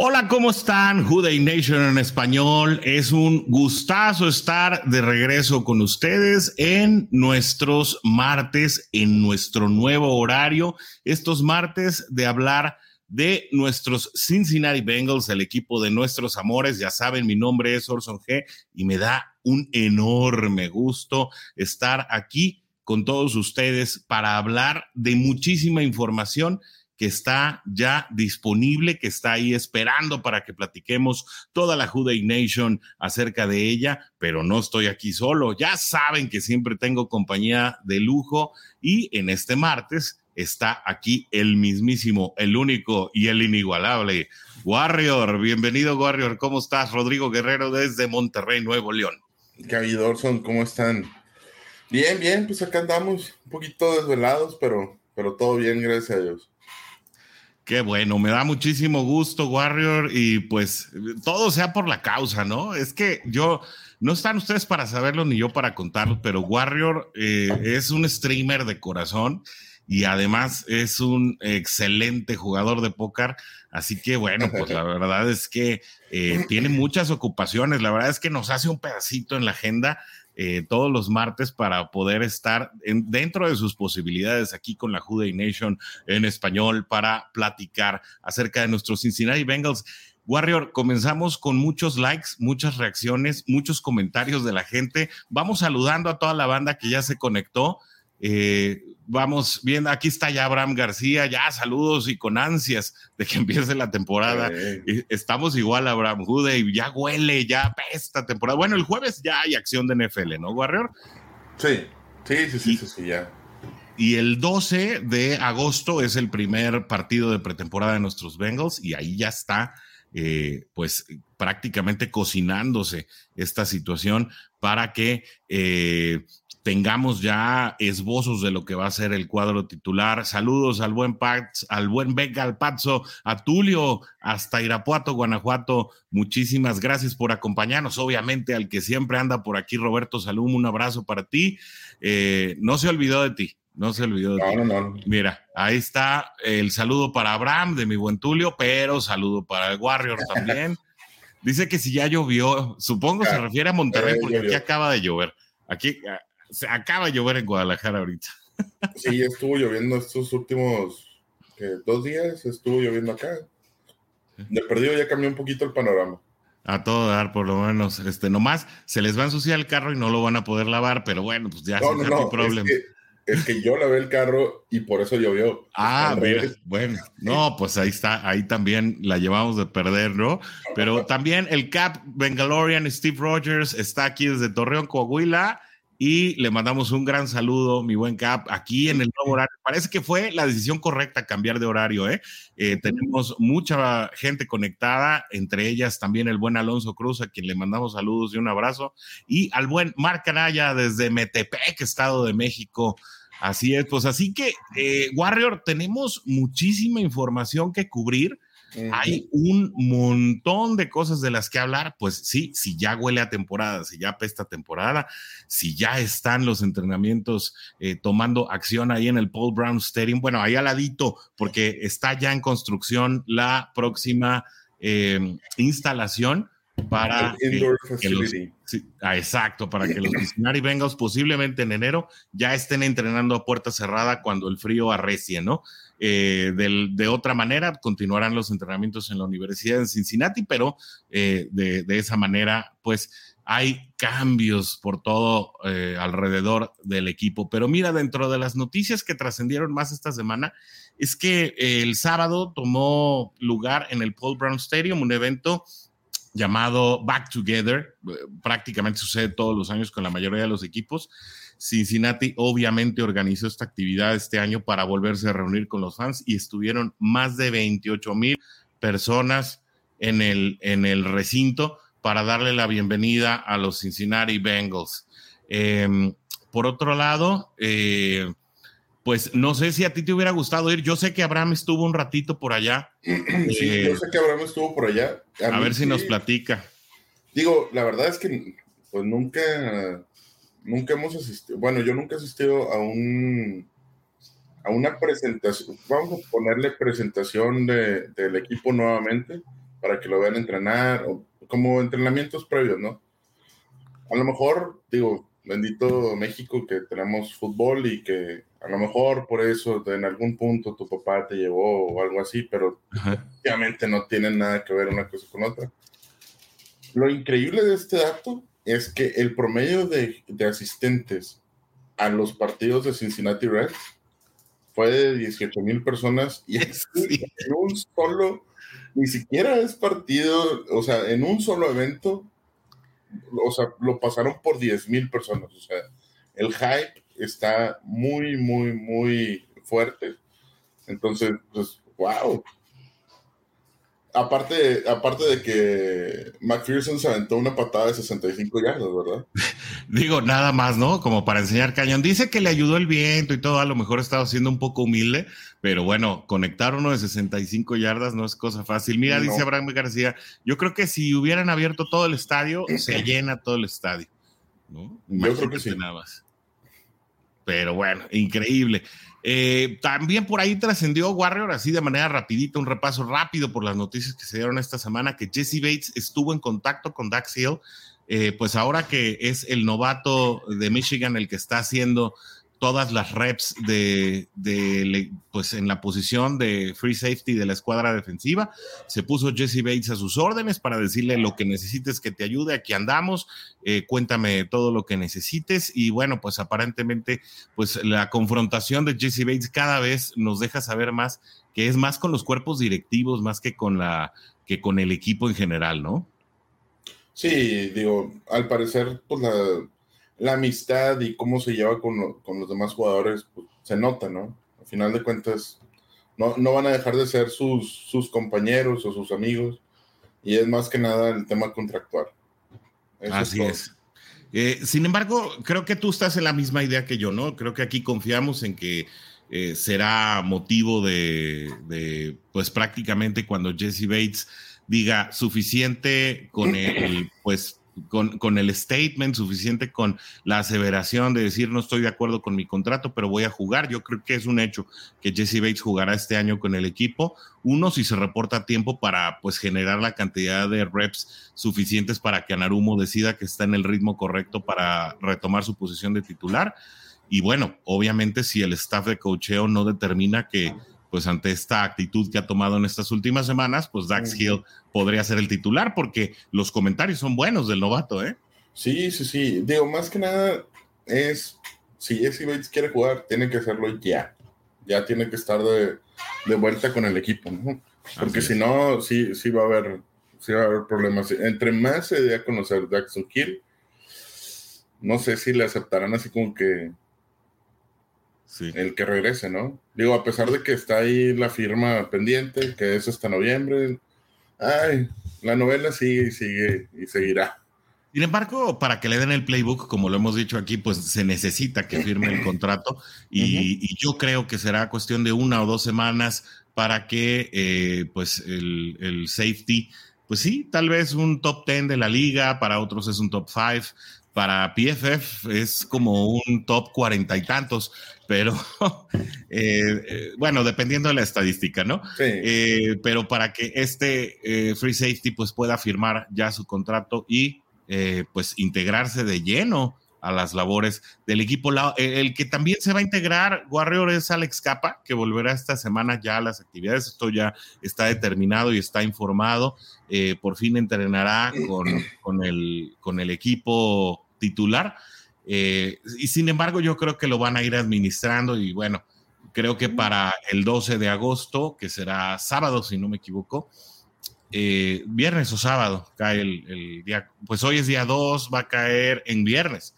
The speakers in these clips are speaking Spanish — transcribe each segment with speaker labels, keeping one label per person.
Speaker 1: Hola, ¿cómo están? Houday Nation en español. Es un gustazo estar de regreso con ustedes en nuestros martes, en nuestro nuevo horario. Estos martes de hablar de nuestros Cincinnati Bengals, el equipo de nuestros amores. Ya saben, mi nombre es Orson G y me da un enorme gusto estar aquí con todos ustedes para hablar de muchísima información que está ya disponible, que está ahí esperando para que platiquemos toda la Juday Nation acerca de ella, pero no estoy aquí solo. Ya saben que siempre tengo compañía de lujo y en este martes está aquí el mismísimo, el único y el inigualable Warrior. Bienvenido, Warrior. ¿Cómo estás? Rodrigo Guerrero desde Monterrey, Nuevo León.
Speaker 2: Gaby Dorson, ¿cómo están? Bien, bien, pues acá andamos un poquito desvelados, pero, pero todo bien, gracias a Dios.
Speaker 1: Qué bueno, me da muchísimo gusto, Warrior, y pues todo sea por la causa, ¿no? Es que yo, no están ustedes para saberlo ni yo para contarlo, pero Warrior eh, es un streamer de corazón y además es un excelente jugador de póker. Así que bueno, pues la verdad es que eh, tiene muchas ocupaciones. La verdad es que nos hace un pedacito en la agenda eh, todos los martes para poder estar dentro de sus posibilidades aquí con la Juday Nation en español para platicar acerca de nuestros Cincinnati Bengals. Warrior, comenzamos con muchos likes, muchas reacciones, muchos comentarios de la gente. Vamos saludando a toda la banda que ya se conectó. Eh, vamos viendo, aquí está ya Abraham García, ya saludos y con ansias de que empiece la temporada. Estamos igual, Abraham Jude, y ya huele, ya esta temporada. Bueno, el jueves ya hay acción de NFL, ¿no, Warrior?
Speaker 2: Sí, sí, sí, sí, sí, ya.
Speaker 1: Y el 12 de agosto es el primer partido de pretemporada de nuestros Bengals y ahí ya está, eh, pues prácticamente cocinándose esta situación para que eh, tengamos ya esbozos de lo que va a ser el cuadro titular. Saludos al buen Paz, al buen Beca, al Pazzo, a Tulio, hasta Irapuato, Guanajuato. Muchísimas gracias por acompañarnos. Obviamente, al que siempre anda por aquí, Roberto Salum, un abrazo para ti. Eh, no se olvidó de ti. No se olvidó de ti. Mira, ahí está el saludo para Abraham de mi buen Tulio, pero saludo para el Warrior también. Dice que si ya llovió, supongo se refiere a Monterrey porque aquí acaba de llover. Aquí, se acaba de llover en Guadalajara ahorita.
Speaker 2: Sí, estuvo lloviendo estos últimos dos días, estuvo lloviendo acá. De perdido ya cambió un poquito el panorama.
Speaker 1: A todo dar, por lo menos, este, nomás se les va a ensuciar el carro y no lo van a poder lavar, pero bueno, pues ya
Speaker 2: no, no, no, problema. Es que, yo lavé el carro y por eso llovió.
Speaker 1: Ah, mira, bueno, no, pues ahí está, ahí también la llevamos de perder, ¿no? Pero también el Cap Bengalorian Steve Rogers está aquí desde Torreón, Coahuila y le mandamos un gran saludo, mi buen Cap, aquí en el nuevo horario. Parece que fue la decisión correcta cambiar de horario, ¿eh? eh tenemos mucha gente conectada, entre ellas también el buen Alonso Cruz, a quien le mandamos saludos y un abrazo, y al buen Marc Anaya desde Metepec, Estado de México. Así es, pues así que, eh, Warrior, tenemos muchísima información que cubrir hay un montón de cosas de las que hablar, pues sí, si ya huele a temporada, si ya pesta temporada, si ya están los entrenamientos eh, tomando acción ahí en el Paul Brown Stadium, bueno, ahí al ladito, porque está ya en construcción la próxima em, instalación para ah, exacto, para que los Cincinnati Bengals posiblemente en enero ya estén entrenando a puerta cerrada cuando el frío arrecie, ¿no? Eh, de otra manera, continuarán los entrenamientos en la Universidad de Cincinnati, pero eh, de, esa manera, pues hay cambios por todo eh, alrededor del equipo. Pero mira, dentro de las noticias que trascendieron más esta semana, es que el sábado tomó lugar en el Paul Brown Stadium un evento llamado Back Together. Prácticamente sucede todos los años con la mayoría de los equipos. Cincinnati obviamente organizó esta actividad este año para volverse a reunir con los fans y estuvieron más de 28 mil personas en el, en el recinto para darle la bienvenida a los Cincinnati Bengals. Em, por otro lado, eh, pues no sé si a ti te hubiera gustado ir. Yo sé que Abraham estuvo un ratito por allá.
Speaker 2: Sí, eh, yo sé que Abraham estuvo por allá.
Speaker 1: A, ver si nos platica.
Speaker 2: Digo, la verdad es que pues nunca, nunca hemos asistido, bueno, yo nunca he asistido a un a una presentación, vamos a ponerle presentación de, del equipo nuevamente para que lo vean entrenar, o como entrenamientos previos, ¿no? A lo mejor, digo, bendito México que tenemos fútbol y que a lo mejor por eso en algún punto tu papá te llevó o algo así, pero obviamente no tienen nada que ver una cosa con otra. Lo increíble de este dato es que el promedio de, de asistentes a los partidos de Cincinnati Reds fue de 18 mil personas y en un solo, ni siquiera es partido, o sea, en un solo evento o sea, lo pasaron por 10 mil personas. O sea, el hype está muy, muy, muy fuerte. Entonces, pues, wow. Aparte, aparte de que McPherson se aventó una patada de 65 yardas, ¿verdad?
Speaker 1: Digo, nada más, ¿no? Como para enseñar cañón. Dice que le ayudó el viento y todo, a lo mejor estaba siendo un poco humilde, pero bueno, conectar uno de 65 yardas no es cosa fácil. Mira, dice Abraham García, yo creo que si hubieran abierto todo el estadio, se llena todo el estadio. ¿no?
Speaker 2: Yo creo que sí.
Speaker 1: Nada más. Pero bueno, increíble. Eh, también por ahí trascendió Warrior, así de manera rapidita, un repaso rápido por las noticias que se dieron esta semana, que Jesse Bates estuvo en contacto con Dax Hill, eh, pues ahora que es el novato de Michigan el que está haciendo todas las reps de, pues en la posición de free safety de la escuadra defensiva. Se puso Jesse Bates a sus órdenes para decirle lo que necesites que te ayude, aquí andamos, eh, cuéntame todo lo que necesites. Y bueno, pues aparentemente, pues la confrontación de Jesse Bates cada vez nos deja saber más que es más con los cuerpos directivos, más que con la que con el equipo en general, ¿no?
Speaker 2: Sí, digo, al parecer, pues la, la amistad y cómo se lleva con, con los demás jugadores, pues, se nota, ¿no? Al final de cuentas, no, no van a dejar de ser sus, sus compañeros o sus amigos, y es más que nada el tema contractual.
Speaker 1: Así es. Eh, sin embargo, creo que tú estás en la misma idea que yo, ¿no? Creo que aquí confiamos en que eh, será motivo de, de, pues prácticamente cuando Jesse Bates diga suficiente con el, pues con, el statement suficiente, con la aseveración de decir no estoy de acuerdo con mi contrato, pero voy a jugar. Yo creo que es un hecho que Jesse Bates jugará este año con el equipo. Uno, si se reporta a tiempo para pues generar la cantidad de reps suficientes para que Anarumo decida que está en el ritmo correcto para retomar su posición de titular. Y bueno, obviamente si el staff de cocheo no determina que pues ante esta actitud que ha tomado en estas últimas semanas, pues Dax Hill podría ser el titular porque los comentarios son buenos del novato, ¿eh?
Speaker 2: Sí, sí, sí. Digo, más que nada es, si Jesse Bates quiere jugar, tiene que hacerlo ya. Ya tiene que estar de, vuelta con el equipo, ¿no? Porque si no, sí, sí va a haber, sí va a haber problemas. Entre más se dé a conocer Daxon Hill, no sé si le aceptarán así como que el que regrese, ¿no? Digo, a pesar de que está ahí la firma pendiente, que es hasta noviembre, ay, la novela sigue y sigue y seguirá.
Speaker 1: Sin embargo, para que le den el playbook, como lo hemos dicho aquí, pues se necesita que firme el contrato y, yo creo que será cuestión de una o dos semanas para que eh, pues el, el, safety, pues sí, tal vez un top 10 de la liga, para otros es un top 5, para PFF es como un top cuarenta y tantos, pero eh, eh, bueno, dependiendo de la estadística, ¿no?
Speaker 2: Sí.
Speaker 1: Eh, pero para que este free safety pues pueda firmar ya su contrato y pues integrarse de lleno a las labores del equipo. El que también se va a integrar, Warrior, es Alex Capa, que volverá esta semana ya a las actividades. Esto ya está determinado y está informado. por fin entrenará con, con, el, con el equipo titular. Eh, y sin embargo, yo creo que lo van a ir administrando y bueno, creo que para el 12 de agosto, que será sábado, si no me equivoco, eh, viernes o sábado cae el, día, pues hoy es día 2, va a caer en viernes.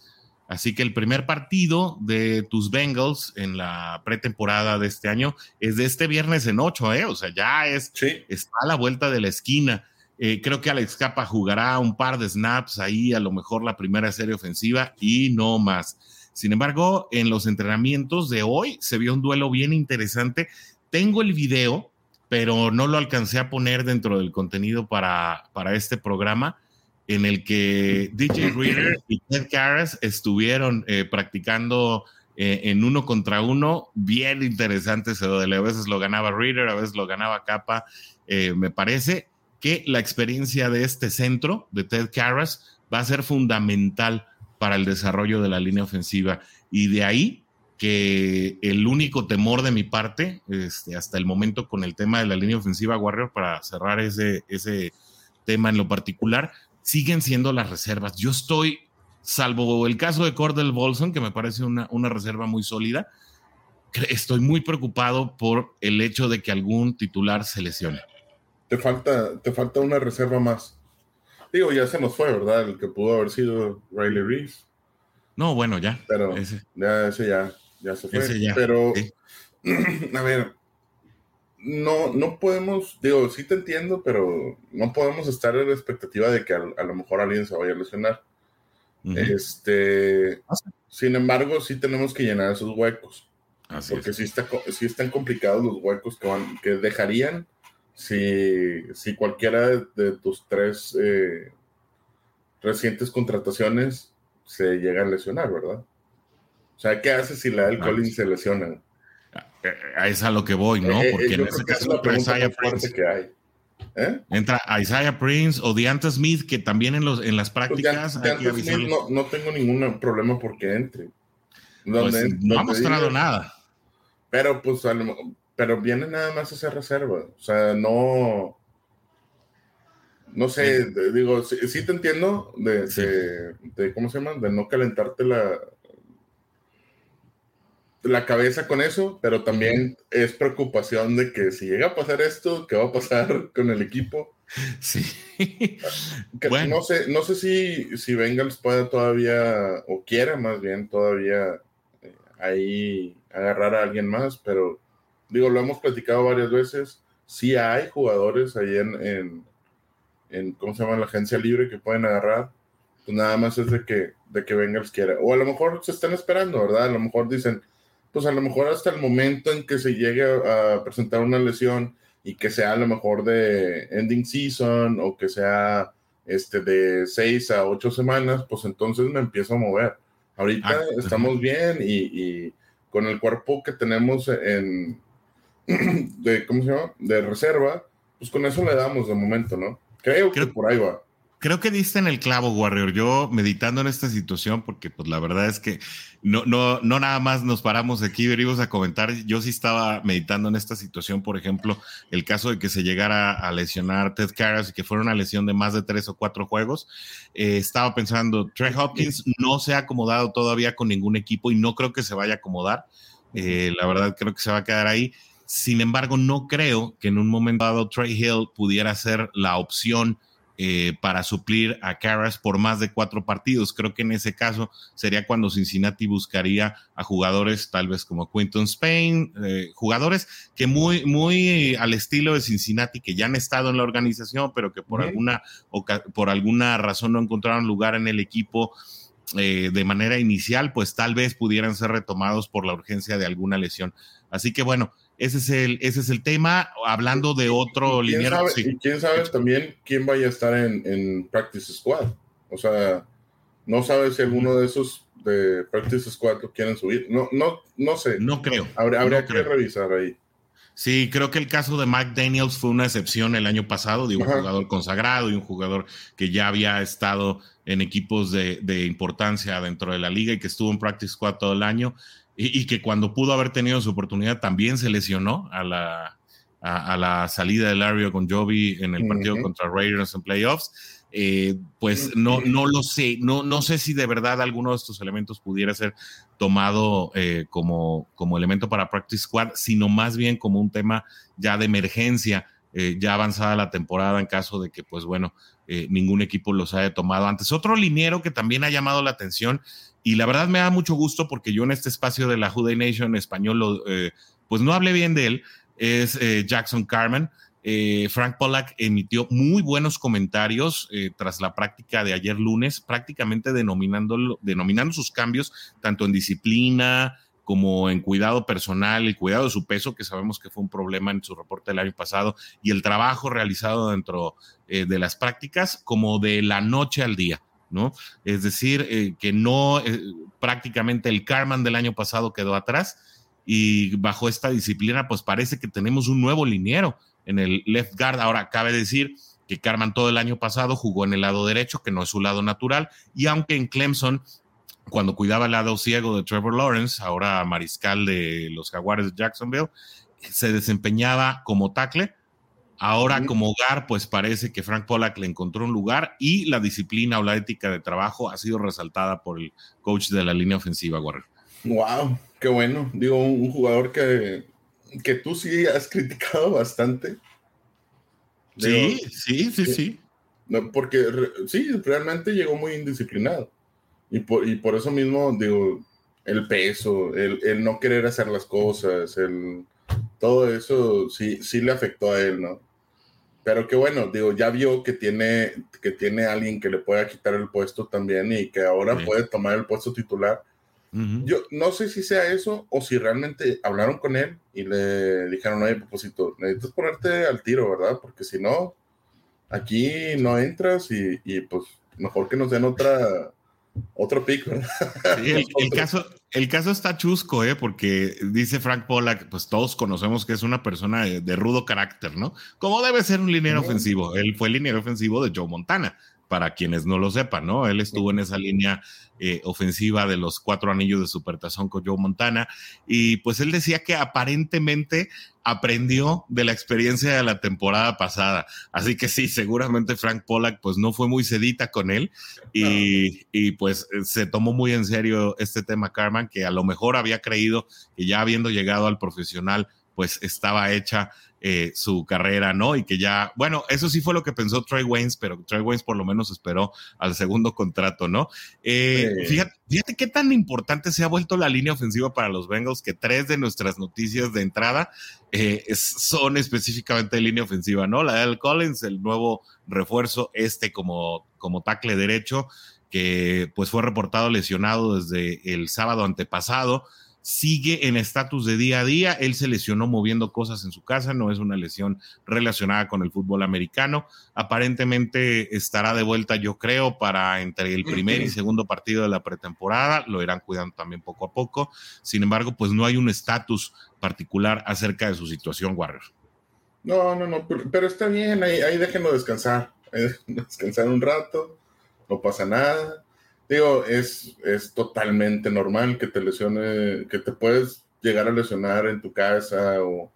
Speaker 1: Así que el primer partido de tus Bengals en la pretemporada de este año es de este viernes en 8, ¿eh? O sea, ya es, está a la vuelta de la esquina. Eh, creo que Alex Capa jugará un par de snaps ahí, a lo mejor la primera serie ofensiva y no más. Sin embargo, en los entrenamientos de hoy se vio un duelo bien interesante. Tengo el video, pero no lo alcancé a poner dentro del contenido para, para este programa en el que DJ Reader y Ted Karras estuvieron eh, practicando eh, en uno contra uno, bien interesante ese duelo. A veces lo ganaba Reader, a veces lo ganaba Capa. Eh, me parece que la experiencia de este centro, de Ted Karras, va a ser fundamental para el desarrollo de la línea ofensiva. Y de ahí que el único temor de mi parte, este, hasta el momento con el tema de la línea ofensiva Warrior, para cerrar ese, ese tema en lo particular, siguen siendo las reservas. Yo estoy, salvo el caso de Cordell Bolson, que me parece una, una reserva muy sólida, estoy muy preocupado por el hecho de que algún titular se lesione.
Speaker 2: Te falta, te falta una reserva más. Digo, ya se nos fue, ¿verdad? El que pudo haber sido Riley Reeves.
Speaker 1: No, bueno, ya.
Speaker 2: Pero ese. ya, ese ya, ya se fue. Pero, a ver, no, no podemos, digo, sí te entiendo, pero no podemos estar en la expectativa de que a, lo mejor alguien se vaya a lesionar. Este, ah, sin embargo, sí tenemos que llenar esos huecos. porque sí, está, sí están complicados los huecos que, van, que dejarían si, si cualquiera de, tus tres eh, recientes contrataciones se llega a lesionar, ¿verdad? O sea, ¿qué hace si la del Collins se lesiona?
Speaker 1: es a lo que voy, ¿no?
Speaker 2: Eh, eh, Porque en ese caso entra Isaiah Prince. Que hay.
Speaker 1: ¿Eh? Entra Isaiah Prince o Deanta Smith, que también en, los, en las pues prácticas.
Speaker 2: Smith no, no, tengo ningún problema porque entre.
Speaker 1: Pues, no ha mostrado nada.
Speaker 2: Pero pues pero viene nada más a hacer reserva. O sea, no. No sé, digo, sí, te entiendo de, de, de, ¿cómo se llama? De no calentarte la, la cabeza con eso, pero también es preocupación de que si llega a pasar esto, ¿qué va a pasar con el equipo?
Speaker 1: Sí.
Speaker 2: bueno. No sé, no sé si, si Bengals pueda todavía, o quiera más bien todavía eh, ahí agarrar a alguien más, pero digo, lo hemos platicado varias veces. Sí hay jugadores ahí en, en, en ¿cómo se llama? La agencia libre que pueden agarrar. Pues nada más es de que, de que Bengals quiera. O a lo mejor se están esperando, ¿verdad? A lo mejor dicen, pues a lo mejor hasta el momento en que se llegue a presentar una lesión y que sea a lo mejor de ending season o que sea este de seis a ocho semanas, pues entonces me empiezo a mover. Ahorita ah, estamos bien y, con el cuerpo que tenemos en de, ¿cómo se llama? De reserva, pues con eso le damos de momento, ¿no? Creo, Creo que por ahí va
Speaker 1: creo que diste en el clavo, Warrior. Yo meditando en esta situación, porque pues la verdad es que no, no, no nada más nos paramos aquí, venimos a comentar. Yo sí estaba meditando en esta situación, por ejemplo, el caso de que se llegara a lesionar Ted Karras y que fuera una lesión de más de tres o cuatro juegos. Eh, estaba pensando, Trey Hopkins no se ha acomodado todavía con ningún equipo y no creo que se vaya a acomodar. Eh, la verdad creo que se va a quedar ahí. Sin embargo, no creo que en un momento dado Trey Hill pudiera ser la opción eh, para suplir a Carras por más de cuatro partidos. Creo que en ese caso sería cuando Cincinnati buscaría a jugadores tal vez como Quinton Spain, eh, jugadores que muy, muy al estilo de Cincinnati, que ya han estado en la organización, pero que por, alguna, por alguna razón no encontraron lugar en el equipo. Eh, de manera inicial, pues tal vez pudieran ser retomados por la urgencia de alguna lesión. Así que bueno, ese es el, ese es el tema. Hablando de otro lineal.
Speaker 2: Y quién sabe también quién vaya a estar en, Practice Squad. O sea, no sabe si alguno de esos de Practice Squad lo quieren subir. No, no, no sé.
Speaker 1: No creo.
Speaker 2: Habría, que revisar ahí.
Speaker 1: Sí, creo que el caso de Mike Daniels fue una excepción el año pasado, de un jugador consagrado y un jugador que ya había estado en equipos de, de, importancia dentro de la liga y que estuvo en Practice Squad todo el año y, que cuando pudo haber tenido su oportunidad también se lesionó a la, a, la salida de Lario con Jovi en el partido contra Raiders en playoffs. Eh, pues no, no lo sé, no, no sé si de verdad alguno de estos elementos pudiera ser tomado eh, como, como elemento para Practice Squad, sino más bien como un tema ya de emergencia eh, ya avanzada la temporada en caso de que, pues bueno, eh, ningún equipo los haya tomado antes. Otro liniero que también ha llamado la atención y la verdad me da mucho gusto porque yo en este espacio de la Juday Nation español, eh, pues no hablé bien de él, es Jackson Carmen. Frank Pollack emitió muy buenos comentarios tras la práctica de ayer lunes, prácticamente denominando sus cambios tanto en disciplina, como en cuidado personal, el cuidado de su peso, que sabemos que fue un problema en su reporte del año pasado, y el trabajo realizado dentro eh, de las prácticas, como de la noche al día, ¿no? Es decir, eh, que no, eh, prácticamente el Carman del año pasado quedó atrás y bajo esta disciplina, pues parece que tenemos un nuevo liniero en el left guard. Ahora, cabe decir que Carman todo el año pasado jugó en el lado derecho, que no es su lado natural, y aunque en Clemson cuando cuidaba el lado ciego de Trevor Lawrence, ahora mariscal de los Jaguares de Jacksonville, se desempeñaba como tackle. Ahora como hogar, pues parece que Frank Pollack le encontró un lugar y la disciplina o la ética de trabajo ha sido resaltada por el coach de la línea ofensiva, Warren.
Speaker 2: Wow, qué bueno. Digo, un, jugador que, que tú sí has criticado bastante.
Speaker 1: sí, sí, sí, sí.
Speaker 2: porque sí, realmente llegó muy indisciplinado. Y por, y por eso mismo, digo, el peso, el, el, no querer hacer las cosas, el, todo eso sí, sí le afectó a él, ¿no? Pero que bueno, digo, ya vio que tiene, que tiene alguien que le pueda quitar el puesto también y que ahora puede tomar el puesto titular. Yo no sé si sea eso o si realmente hablaron con él y le dijeron, oye, propósito, necesitas ponerte al tiro, ¿verdad? Porque si no, aquí no entras y, y pues mejor que nos den otra, otro pico.
Speaker 1: el, caso, el caso está chusco, ¿eh? porque dice Frank Pollack, pues todos conocemos que es una persona de, rudo carácter, ¿no? Como debe ser un liniero ofensivo. Él fue el liniero ofensivo de Joe Montana, para quienes no lo sepan, ¿no? Él estuvo en esa línea eh, ofensiva de los cuatro anillos de Supertazón con Joe Montana y pues él decía que aparentemente aprendió de la experiencia de la temporada pasada. Así que sí, seguramente Frank Pollack pues no fue muy sedita con él y, y, pues se tomó muy en serio este tema Carman, que a lo mejor había creído que ya habiendo llegado al profesional pues estaba hecha eh, su carrera, ¿no? Y que ya, bueno, eso sí fue lo que pensó Trey Waynes, pero Trey Waynes por lo menos esperó al segundo contrato, ¿no? Eh, fíjate, fíjate, qué tan importante se ha vuelto la línea ofensiva para los Bengals que tres de nuestras noticias de entrada eh, son específicamente de línea ofensiva, ¿no? La de Al Collins, el nuevo refuerzo, este como, como tackle derecho, que pues fue reportado lesionado desde el sábado antepasado sigue en estatus de día a día. Él se lesionó moviendo cosas en su casa, no es una lesión relacionada con el fútbol americano. Aparentemente estará de vuelta, yo creo, para entre el primer y segundo partido de la pretemporada. Lo irán cuidando también poco a poco. Sin embargo, pues no hay un estatus particular acerca de su situación, Warrior.
Speaker 2: No, no, no, pero, está bien, ahí, ahí déjenlo descansar, descansar un rato, no pasa nada Digo, es, es totalmente normal que te lesione, que te puedes llegar a lesionar en tu casa o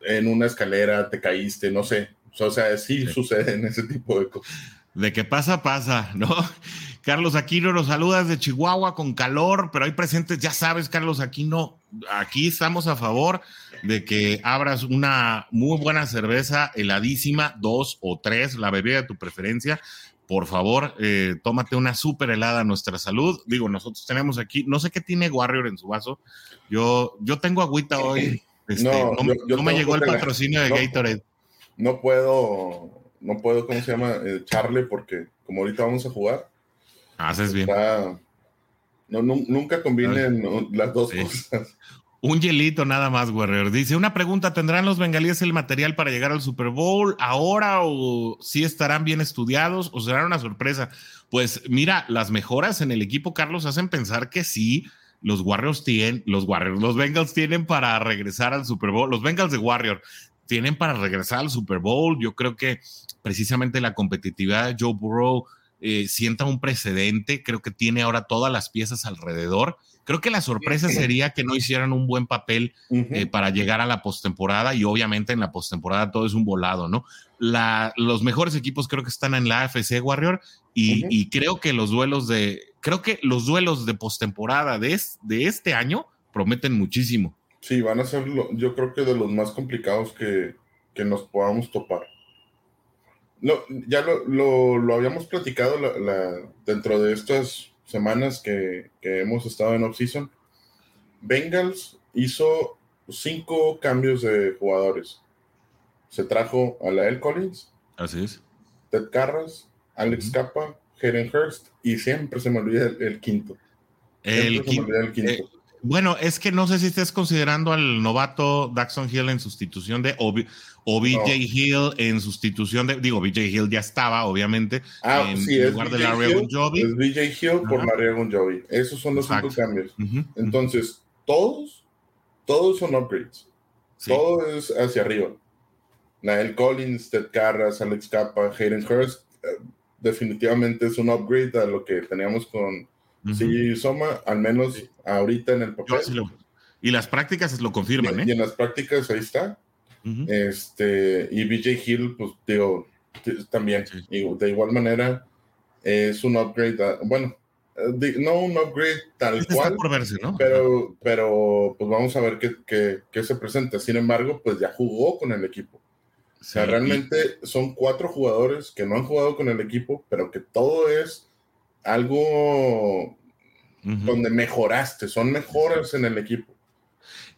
Speaker 2: en una escalera, te caíste, no sé. O sea, sí, sucede en ese tipo de cosas.
Speaker 1: De que pasa, pasa, ¿no? Carlos Aquino nos saludas de Chihuahua con calor, pero hay presentes, ya sabes, Carlos Aquino, aquí estamos a favor de que abras una muy buena cerveza heladísima, dos o tres, la bebida de tu preferencia, por favor, eh, tómate una súper helada a nuestra salud. Digo, nosotros tenemos aquí, no sé qué tiene Warrior en su vaso. Yo, yo tengo agüita hoy. Este, no, me llegó el patrocinio de Gatorade.
Speaker 2: No puedo, no puedo, ¿cómo se llama? Echarle porque como ahorita vamos a jugar.
Speaker 1: Haces bien.
Speaker 2: no, nunca combinen las dos cosas.
Speaker 1: Un hielito nada más, Warrior. Dice, una pregunta, ¿tendrán los bengalíes el material para llegar al Super Bowl ahora o si estarán bien estudiados o será una sorpresa? Pues mira, las mejoras en el equipo, Carlos, hacen pensar que sí, los Warriors tienen, los Warriors, los Bengals tienen para regresar al Super Bowl, los Bengals de Warrior tienen para regresar al Super Bowl. Yo creo que precisamente la competitividad de Joe Burrow eh, sienta un precedente, creo que tiene ahora todas las piezas alrededor Creo que la sorpresa sería que no hicieran un buen papel eh, para llegar a la postemporada y obviamente en la postemporada todo es un volado, ¿no? La, los mejores equipos creo que están en la AFC Warrior y, creo que los duelos de creo que los duelos de postemporada de, de este año prometen muchísimo.
Speaker 2: Sí, van a ser, yo creo que de los más complicados que, que nos podamos topar. No, ya lo, habíamos platicado dentro de estas semanas que, hemos estado en off-season. Bengals hizo cinco cambios de jugadores. Se trajo a la El Collins.
Speaker 1: Así es.
Speaker 2: Ted Carras, Alex Capa, Hayden Hurst y siempre se me olvida el, quinto.
Speaker 1: El, quinto. Eh, bueno, es que no sé si estés considerando al novato Daxon Hill en sustitución de o, BJ Hill en sustitución de digo BJ Hill ya estaba obviamente
Speaker 2: ah, en sí, lugar de Larry. Es BJ Hill por Larry Jovi. Esos son los cinco cambios. Entonces todos todos son upgrades. Todo es hacia arriba. Nael Collins, Ted Carras, Alex Capa, Hayden Hurst, eh, definitivamente es un upgrade a lo que teníamos con uh Soma, al menos ahorita en el papel.
Speaker 1: y las prácticas lo confirman,
Speaker 2: y,
Speaker 1: ¿eh?
Speaker 2: Y en las prácticas ahí está. este, y BJ Hill, pues digo, también. de igual manera, es un upgrade. bueno, eh, no un upgrade tal cual.
Speaker 1: Por verse, ¿no?
Speaker 2: Pero, pero pues vamos a ver qué, qué, se presenta. Sin embargo, pues ya jugó con el equipo. o sea, realmente son cuatro jugadores que no han jugado con el equipo, pero que todo es algo donde mejoraste, son mejores en el equipo.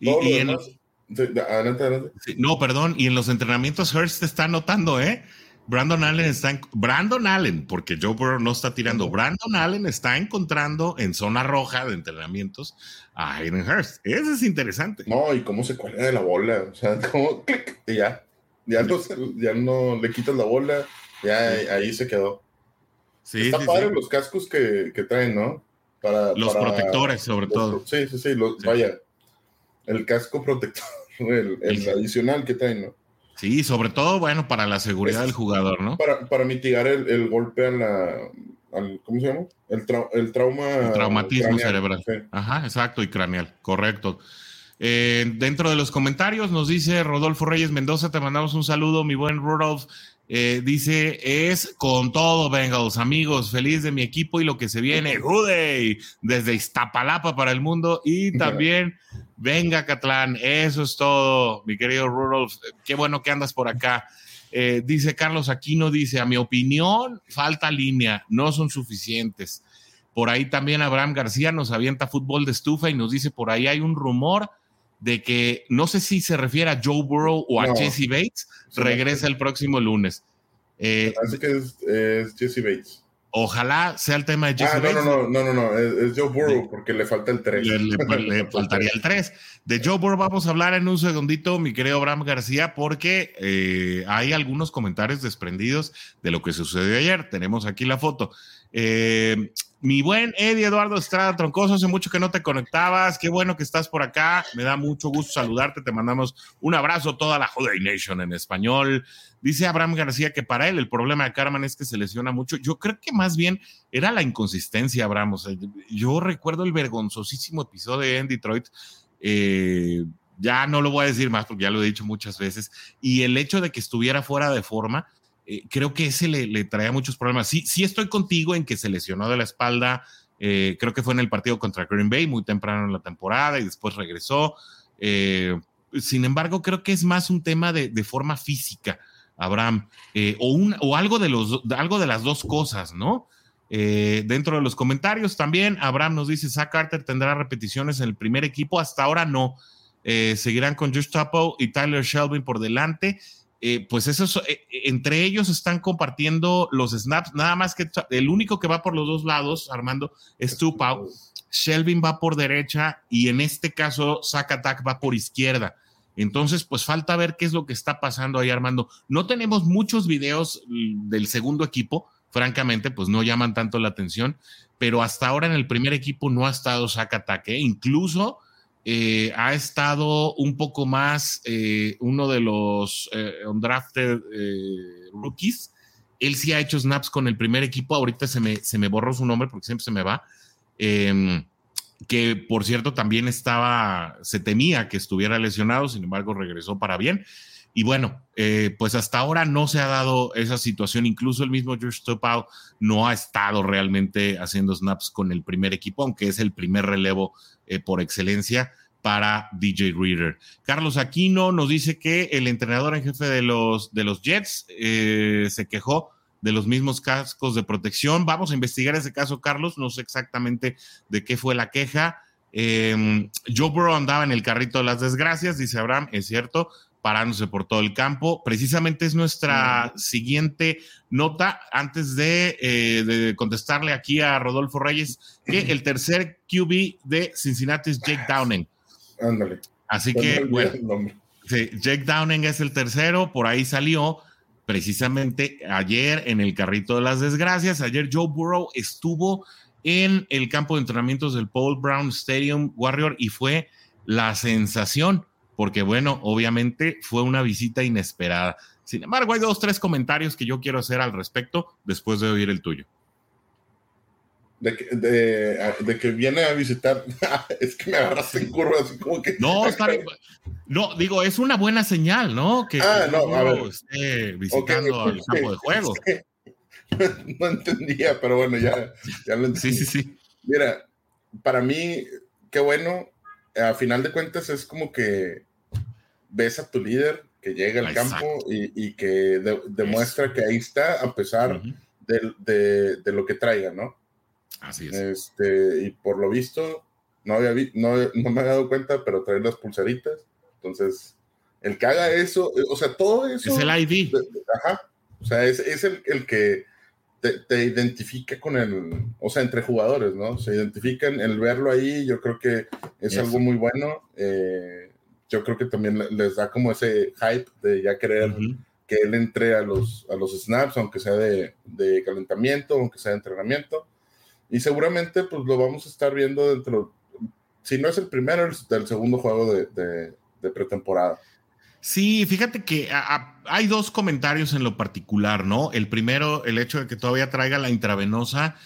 Speaker 1: Y, en, adelante, adelante. no, perdón, y en los entrenamientos Hurst está notando, ¿eh? Brandon Allen está en, Brandon Allen, porque Joe Burrow no está tirando. Brandon Allen está encontrando en zona roja de entrenamientos a Hayden Hurst. Eso es interesante.
Speaker 2: No, y cómo se cuelga de la bola. O sea, como clic, y ya. Ya no, ya no le quitas la bola, ya ahí se quedó. Sí, Está padre los cascos que, que, traen, ¿no?
Speaker 1: Para, los protectores, sobre todo.
Speaker 2: Sí, sí, sí, vaya. El casco protector, el, adicional que traen, ¿no?
Speaker 1: Sí, sobre todo, bueno, para la seguridad del jugador, ¿no?
Speaker 2: Para, para mitigar el, el, golpe a la. Al, ¿Cómo se llama? El, el trauma.
Speaker 1: traumatismo cerebral. Ajá, exacto, y craneal, correcto. Eh, dentro de los comentarios nos dice Rodolfo Reyes Mendoza, te mandamos un saludo, mi buen Rudolf. Eh, dice, es con todo, Bengals, amigos, feliz de mi equipo y lo que se viene, desde Iztapalapa para el mundo. Y también, venga, Catlán, eso es todo, mi querido Rudolf, qué bueno que andas por acá. Eh, dice Carlos Aquino, dice, a mi opinión, falta línea, no son suficientes. Por ahí también Abraham García nos avienta fútbol de estufa y nos dice, por ahí hay un rumor de que no sé si se refiere a Joe Burrow o a Jesse Bates, regresa el próximo lunes.
Speaker 2: Eh, Así que es, Jesse Bates.
Speaker 1: Ojalá sea el tema de Jesse
Speaker 2: ah,
Speaker 1: Bates.
Speaker 2: No, no, no, no, es, Joe Burrow porque le falta el 3.
Speaker 1: Le, faltaría el 3. De Joe Burrow vamos a hablar en un segundito, mi querido Abraham García, porque eh, hay algunos comentarios desprendidos de lo que sucedió ayer. Tenemos aquí la foto. Eh, mi buen Eddie Eduardo Estrada Troncoso, hace mucho que no te conectabas. Qué bueno que estás por acá. Me da mucho gusto saludarte. Te mandamos un abrazo, toda la Joday Nation en español. Dice Abraham García que para él el problema de Carmen es que se lesiona mucho. Yo creo que más bien era la inconsistencia, Abraham. yo recuerdo el vergonzosísimo episodio en Detroit. Eh, ya no lo voy a decir más porque ya lo he dicho muchas veces. Y el hecho de que estuviera fuera de forma eh, creo que ese le, traía muchos problemas. Sí, sí estoy contigo en que se lesionó de la espalda, eh, creo que fue en el partido contra Green Bay, muy temprano en la temporada y después regresó. Eh, sin embargo, creo que es más un tema de, forma física, Abraham, o, un, o algo, de los, algo de las dos cosas, ¿no? dentro de los comentarios también, Abraham nos dice, Zach Carter tendrá repeticiones en el primer equipo, hasta ahora no. seguirán con Josh Tapo y Tyler Shelby por delante. Eh, pues eso, eh, entre ellos están compartiendo los snaps, nada más que el único que va por los dos lados, Armando, es Tupau. Shelvin va por derecha y en este caso Zakatak va por izquierda. Entonces, pues falta ver qué es lo que está pasando ahí, Armando. No tenemos muchos videos mm, del segundo equipo, francamente, pues no llaman tanto la atención, pero hasta ahora en el primer equipo no ha estado Zakatak, ¿eh? incluso eh, ha estado un poco más eh, uno de los eh, undrafted rookies. Él sí ha hecho snaps con el primer equipo. Ahorita se me, se me borró su nombre porque siempre se me va. Em, que por cierto también estaba, se temía que estuviera lesionado, sin embargo regresó para bien. Y bueno, pues hasta ahora no se ha dado esa situación. Incluso el mismo George Topau no ha estado realmente haciendo snaps con el primer equipo, aunque es el primer relevo por excelencia para DJ Reader. Carlos Aquino nos dice que el entrenador en jefe de los, de los Jets eh, se quejó de los mismos cascos de protección. Vamos a investigar ese caso, Carlos. No sé exactamente de qué fue la queja. Eh, Joe Burrow andaba en el carrito de las desgracias, dice Abraham, es cierto, parándose por todo el campo. Precisamente es nuestra siguiente nota antes de, eh, de, contestarle aquí a Rodolfo Reyes, que el tercer QB de Cincinnati es Jake Downing.
Speaker 2: Ándale.
Speaker 1: Así que, bueno, sí, Jake Downing es el tercero, por ahí salió precisamente ayer en el carrito de las desgracias. Ayer Joe Burrow estuvo en el campo de entrenamientos del Paul Brown Stadium Warrior y fue la sensación, porque bueno, obviamente fue una visita inesperada. Sin embargo, hay dos, tres comentarios que yo quiero hacer al respecto después de oír el tuyo.
Speaker 2: De que, de, de que, viene a visitar, es que me agarraste en curva, así como que.
Speaker 1: No, digo, es una buena señal, ¿no? Que
Speaker 2: ah, no, a ver.
Speaker 1: esté visitando okay, el campo de juego.
Speaker 2: Es que no entendía, pero bueno, ya, ya lo entendí.
Speaker 1: Sí, sí, sí.
Speaker 2: Mira, para mí, qué bueno. A final de cuentas, es como que ves a tu líder que llega al Exacto. campo y, y que de, demuestra Eso. que ahí está, a pesar uh -huh. de, de, de lo que traiga, ¿no?
Speaker 1: Así es.
Speaker 2: Este, y por lo visto, no, había vi, no, no, me había dado cuenta, pero trae las pulseritas. Entonces, el que haga eso, o sea, todo eso.
Speaker 1: Es el ID.
Speaker 2: Ajá. O sea, es, es el, el, que te, te, identifica con el, o sea, entre jugadores, ¿no? Se identifican, el verlo ahí, yo creo que es eso. algo muy bueno. Eh, yo creo que también les da como ese hype de ya querer uh -huh. que él entre a los, a los snaps, aunque sea de, de calentamiento, aunque sea de entrenamiento y seguramente pues lo vamos a estar viendo dentro, si no es el primero, el, el segundo juego de, de, de, pretemporada.
Speaker 1: Sí, fíjate que a, a, hay dos comentarios en lo particular, ¿no? El primero, el hecho de que todavía traiga la intravenosa,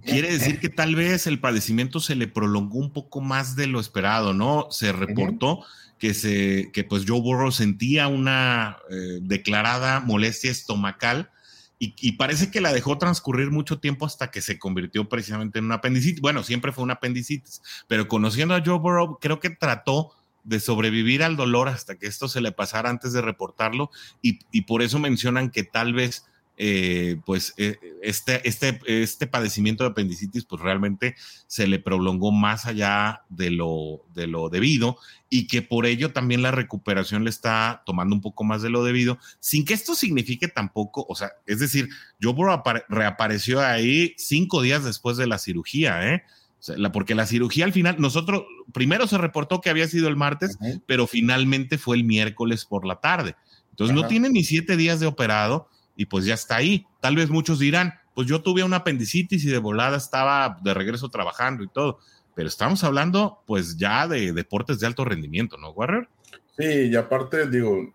Speaker 1: quiere decir que tal vez el padecimiento se le prolongó un poco más de lo esperado, ¿no? Se reportó uh -huh. que, se, que pues Joe Burrow sentía una eh, declarada molestia estomacal, y, y, parece que la dejó transcurrir mucho tiempo hasta que se convirtió precisamente en una apendicitis. Bueno, siempre fue una apendicitis, pero conociendo a Joe Burrow, creo que trató de sobrevivir al dolor hasta que esto se le pasara antes de reportarlo y, y por eso mencionan que tal vez eh, pues eh, este, este, este padecimiento de apendicitis pues realmente se le prolongó más allá de lo, de lo debido y que por ello también la recuperación le está tomando un poco más de lo debido, sin que esto signifique tampoco, o sea, es decir, Joe Burrow reapareció ahí cinco días después de la cirugía, ¿eh? O sea, la, porque la cirugía al final, nosotros, primero se reportó que había sido el martes, pero finalmente fue el miércoles por la tarde. Entonces no tiene ni siete días de operado y pues ya está ahí. Tal vez muchos dirán, pues yo tuve una apendicitis y de volada estaba de regreso trabajando y todo, pero estamos hablando pues ya de deportes de alto rendimiento, ¿no, Warrior?
Speaker 2: Sí, y aparte digo,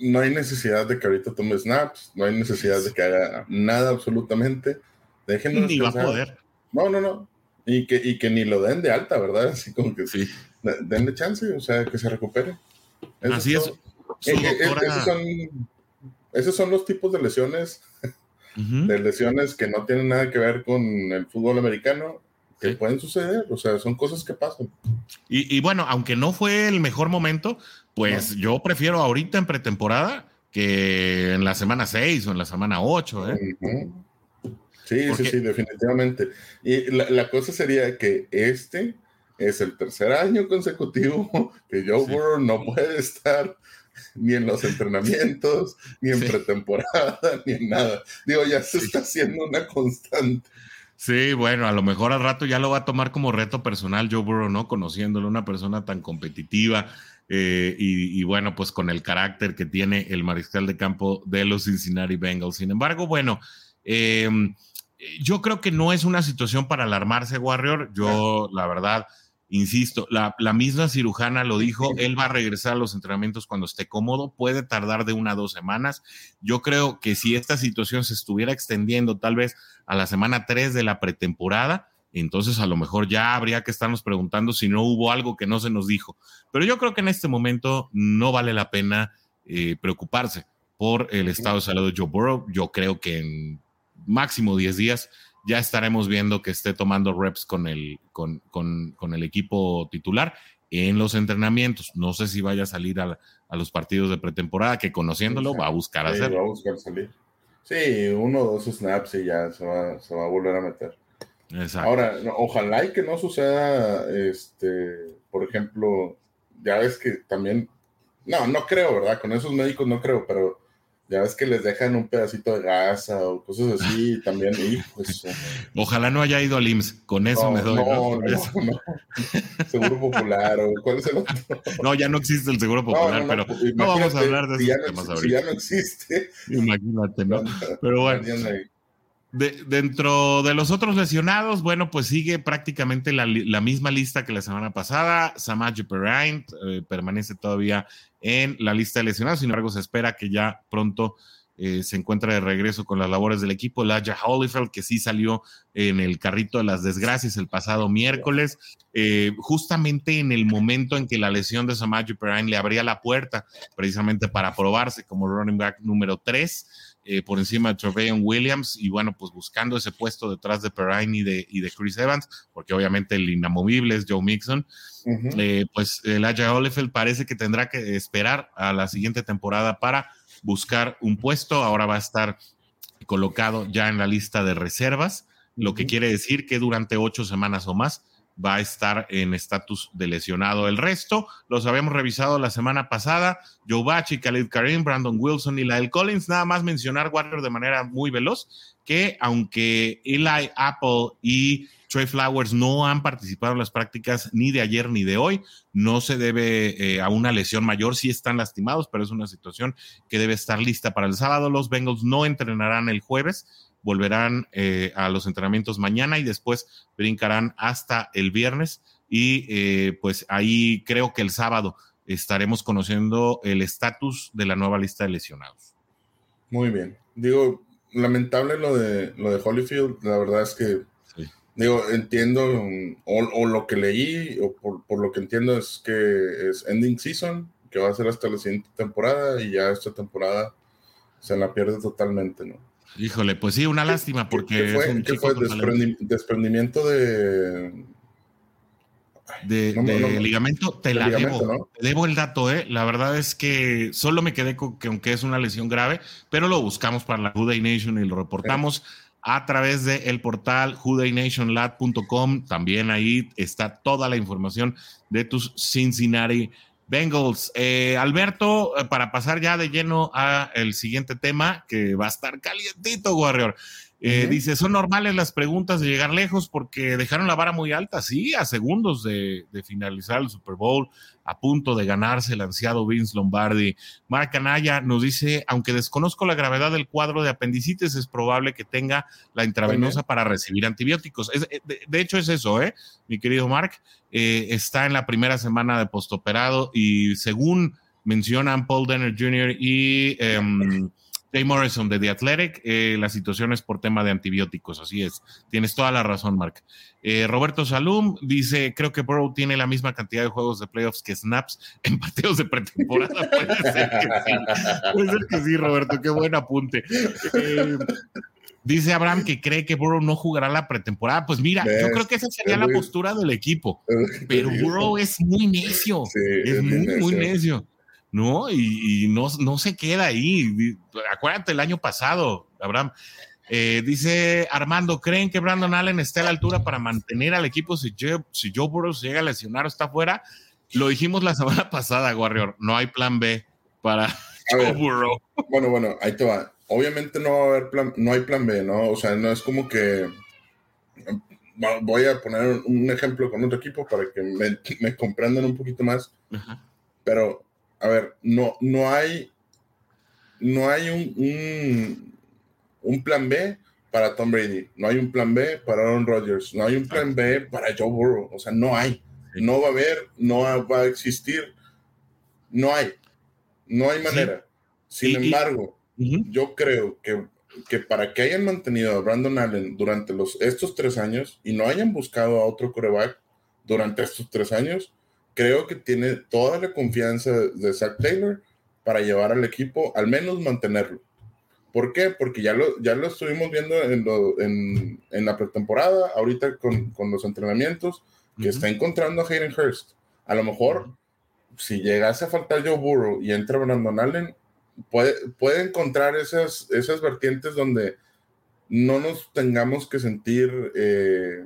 Speaker 2: no hay necesidad de que ahorita tome snaps, no hay necesidad de que haga nada absolutamente.
Speaker 1: Ni va a poder.
Speaker 2: No, no, no. Y que, y que ni lo den de alta, ¿verdad? Así como que sí. denle chance, o sea, que se recupere.
Speaker 1: Eso Así es.
Speaker 2: es. Doctora... esos, son, esos son los tipos de lesiones, uh -huh. de lesiones que no tienen nada que ver con el fútbol americano, que sí. pueden suceder, o sea, son cosas que pasan.
Speaker 1: Y, y bueno, aunque no fue el mejor momento, pues no. yo prefiero ahorita en pretemporada que en la semana 6 o en la semana 8, ¿eh? Uh -huh.
Speaker 2: Sí, Porque... sí, sí, definitivamente. Y la, la, cosa sería que este es el tercer año consecutivo que Joe sí. Burrow no puede estar ni en los entrenamientos, ni en sí. pretemporada, ni en nada. Digo, ya se sí. está haciendo una constante.
Speaker 1: Sí, bueno, a lo mejor al rato ya lo va a tomar como reto personal Joe Burrow, ¿no? Conociéndolo, una persona tan competitiva eh, y, y, bueno, pues con el carácter que tiene el mariscal de campo de los Cincinnati Bengals. Sin embargo, bueno, eh, yo creo que no es una situación para alarmarse, Warrior. Yo, la verdad, insisto, la, la, misma cirujana lo dijo, él va a regresar a los entrenamientos cuando esté cómodo, puede tardar de una a dos semanas. Yo creo que si esta situación se estuviera extendiendo tal vez a la semana 3 de la pretemporada, entonces a lo mejor ya habría que estarnos preguntando si no hubo algo que no se nos dijo. Pero yo creo que en este momento no vale la pena eh, preocuparse por el estado de salud de Joe Burrow. Yo creo que en máximo 10 días, ya estaremos viendo que esté tomando reps con el, con, con, con el equipo titular. en los entrenamientos. No sé si vaya a salir a, los partidos de pretemporada, que conociéndolo va a buscar
Speaker 2: sí,
Speaker 1: hacerlo.
Speaker 2: Va a buscar salir. Sí, uno o dos snaps y ya se va, se va a volver a meter. Exacto. Ahora, ojalá y que no suceda, este, por ejemplo, ya ves que también, no, no creo, ¿verdad? Con esos médicos no creo, pero ya ves que les dejan un pedacito de gasa o cosas así también. Y pues,
Speaker 1: Ojalá no haya ido al IMSS, con eso me doy.
Speaker 2: No, no, no, Seguro Popular o cuál es el otro.
Speaker 1: No, ya no existe el Seguro Popular, pero no vamos a hablar de
Speaker 2: eso. temas Si ya no existe.
Speaker 1: Imagínate, ¿no? Pero bueno. dentro de los otros lesionados, bueno, pues sigue prácticamente la, misma lista que la semana pasada. Samaj Perrine eh, permanece todavía en la lista de lesionados. Sin embargo, se espera que ya pronto eh, se encuentre de regreso con las labores del equipo. Laja Holyfield, que sí salió en el carrito de las desgracias el pasado miércoles, eh, justamente en el momento en que la lesión de Samaje Perrine le abría la puerta, precisamente para probarse como running back número 3. Eh, por encima de Trevelyan Williams y bueno, pues buscando ese puesto detrás de Perrine y de, y de Chris Evans, porque obviamente el inamovible es Joe Mixon. Eh, pues el Aya Holyfield parece que tendrá que esperar a la siguiente temporada para buscar un puesto. Ahora va a estar colocado ya en la lista de reservas, lo que quiere decir que durante ocho semanas o más va a estar en estatus de lesionado. El resto los habíamos revisado la semana pasada. Joe Bachi, Khalid Karim, Brandon Wilson y Lyle Collins. Nada más mencionar Warrior de manera muy veloz que aunque Eli Apple y Trey Flowers no han participado en las prácticas ni de ayer ni de hoy, no se debe eh, a una lesión mayor, sí están lastimados, pero es una situación que debe estar lista para el sábado. Los Bengals no entrenarán el jueves, volverán eh, a los entrenamientos mañana y después brincarán hasta el viernes y eh, pues ahí creo que el sábado estaremos conociendo el estatus de la nueva lista de lesionados.
Speaker 2: Muy bien. Digo, lamentable lo de lo de Holyfield, la verdad es que digo, entiendo o, lo que leí o por, por, lo que entiendo es que es ending season, que va a ser hasta la siguiente temporada y ya esta temporada se la pierde totalmente, ¿no?
Speaker 1: Híjole, pues sí, una lástima porque.
Speaker 2: ¿Qué fue, ¿qué fue desprendimiento de.
Speaker 1: De, ligamento, te la debo. Te debo el dato, ¿eh? La verdad es que solo me quedé con que aunque es una lesión grave, pero lo buscamos para la Juday Nation y lo reportamos a través del el portal judaynationlab.com. También ahí está toda la información de tus Cincinnati Bengals. Eh, Alberto, eh, para pasar ya de lleno a el siguiente tema, que va a estar calientito, Warrior. Eh, dice, son normales las preguntas de llegar lejos porque dejaron la vara muy alta, sí, a segundos de, finalizar el Super Bowl, a punto de ganarse el ansiado Vince Lombardi. Mark Anaya nos dice, aunque desconozco la gravedad del cuadro de apendicitis, es probable que tenga la intravenosa para recibir antibióticos. de, hecho es eso, ¿eh? Mi querido Mark, eh, está en la primera semana de postoperado y según mencionan Paul Denner Jr. y... Em, Jay Morrison de The Athletic, eh, la situación es por tema de antibióticos, así es. Tienes toda la razón, Mark. Eh, Roberto Salum dice, creo que Burrow tiene la misma cantidad de juegos de playoffs que snaps en partidos de pretemporada. Puede ser que sí. Puede ser que sí, Roberto, qué buen apunte. Eh, dice Abraham que cree que Burrow no jugará la pretemporada. Pues mira, yo creo que esa sería la postura del equipo. Pero Burrow es muy necio. es muy, muy necio. ¿No? Y, no, no, se queda ahí. Acuérdate el año pasado, Abraham. Eh, dice Armando, ¿creen que Brandon Allen esté a la altura para mantener al equipo si Joe, si Joe Burrow se llega a lesionar o está fuera? Lo dijimos la semana pasada, Warrior. No hay plan B para Joe Burrow.
Speaker 2: Bueno, bueno, ahí te va. Obviamente no va a haber plan, no hay plan B, ¿no? O sea, no es como que voy a poner un ejemplo con otro equipo para que me, me comprendan un poquito más. Pero a ver, no, no hay, no hay un, un, plan B para Tom Brady, no hay un plan B para Aaron Rodgers, no hay un plan B para Joe Burrow, o sea, no hay, no va a haber, no va a existir, no hay, no hay manera. Sin embargo, yo creo que, que, para que hayan mantenido a Brandon Allen durante los, estos tres años y no hayan buscado a otro coreback durante estos tres años, creo que tiene toda la confianza de Zach Taylor para llevar al equipo, al menos mantenerlo. ¿Por qué? Porque ya lo, ya lo estuvimos viendo en, en, la pretemporada, ahorita con, con los entrenamientos, que está encontrando a Hayden Hurst. A lo mejor, si llegase a faltar Joe Burrow y entra Brandon Allen, puede, puede encontrar esas, esas vertientes donde no nos tengamos que sentir eh,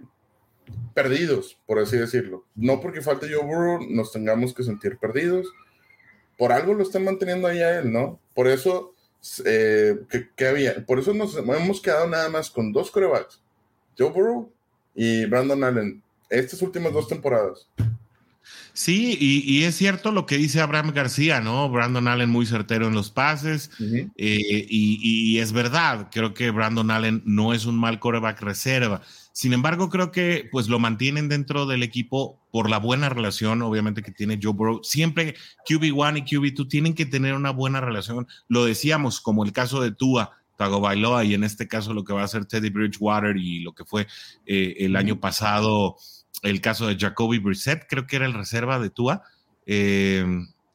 Speaker 2: perdidos, por así decirlo. No porque falte Joe Burrow nos tengamos que sentir perdidos. Por algo lo están manteniendo ahí a él, ¿no? Por eso, eh, que, había, por eso nos hemos quedado nada más con dos corebacks, Joe Burrow y Brandon Allen, estas últimas dos temporadas.
Speaker 1: Sí, y, es cierto lo que dice Abraham García, ¿no? Brandon Allen muy certero en los pases, eh, y, es verdad, creo que Brandon Allen no es un mal coreback reserva. Sin embargo, creo que pues lo mantienen dentro del equipo por la buena relación, obviamente, que tiene Joe Burrow. Siempre QB1 y QB2 tienen que tener una buena relación. Lo decíamos, como el caso de Tua, Tagovailoa, y en este caso lo que va a ser Teddy Bridgewater y lo que fue eh, el año pasado el caso de Jacoby Brissett, creo que era el reserva de Tua. Eh,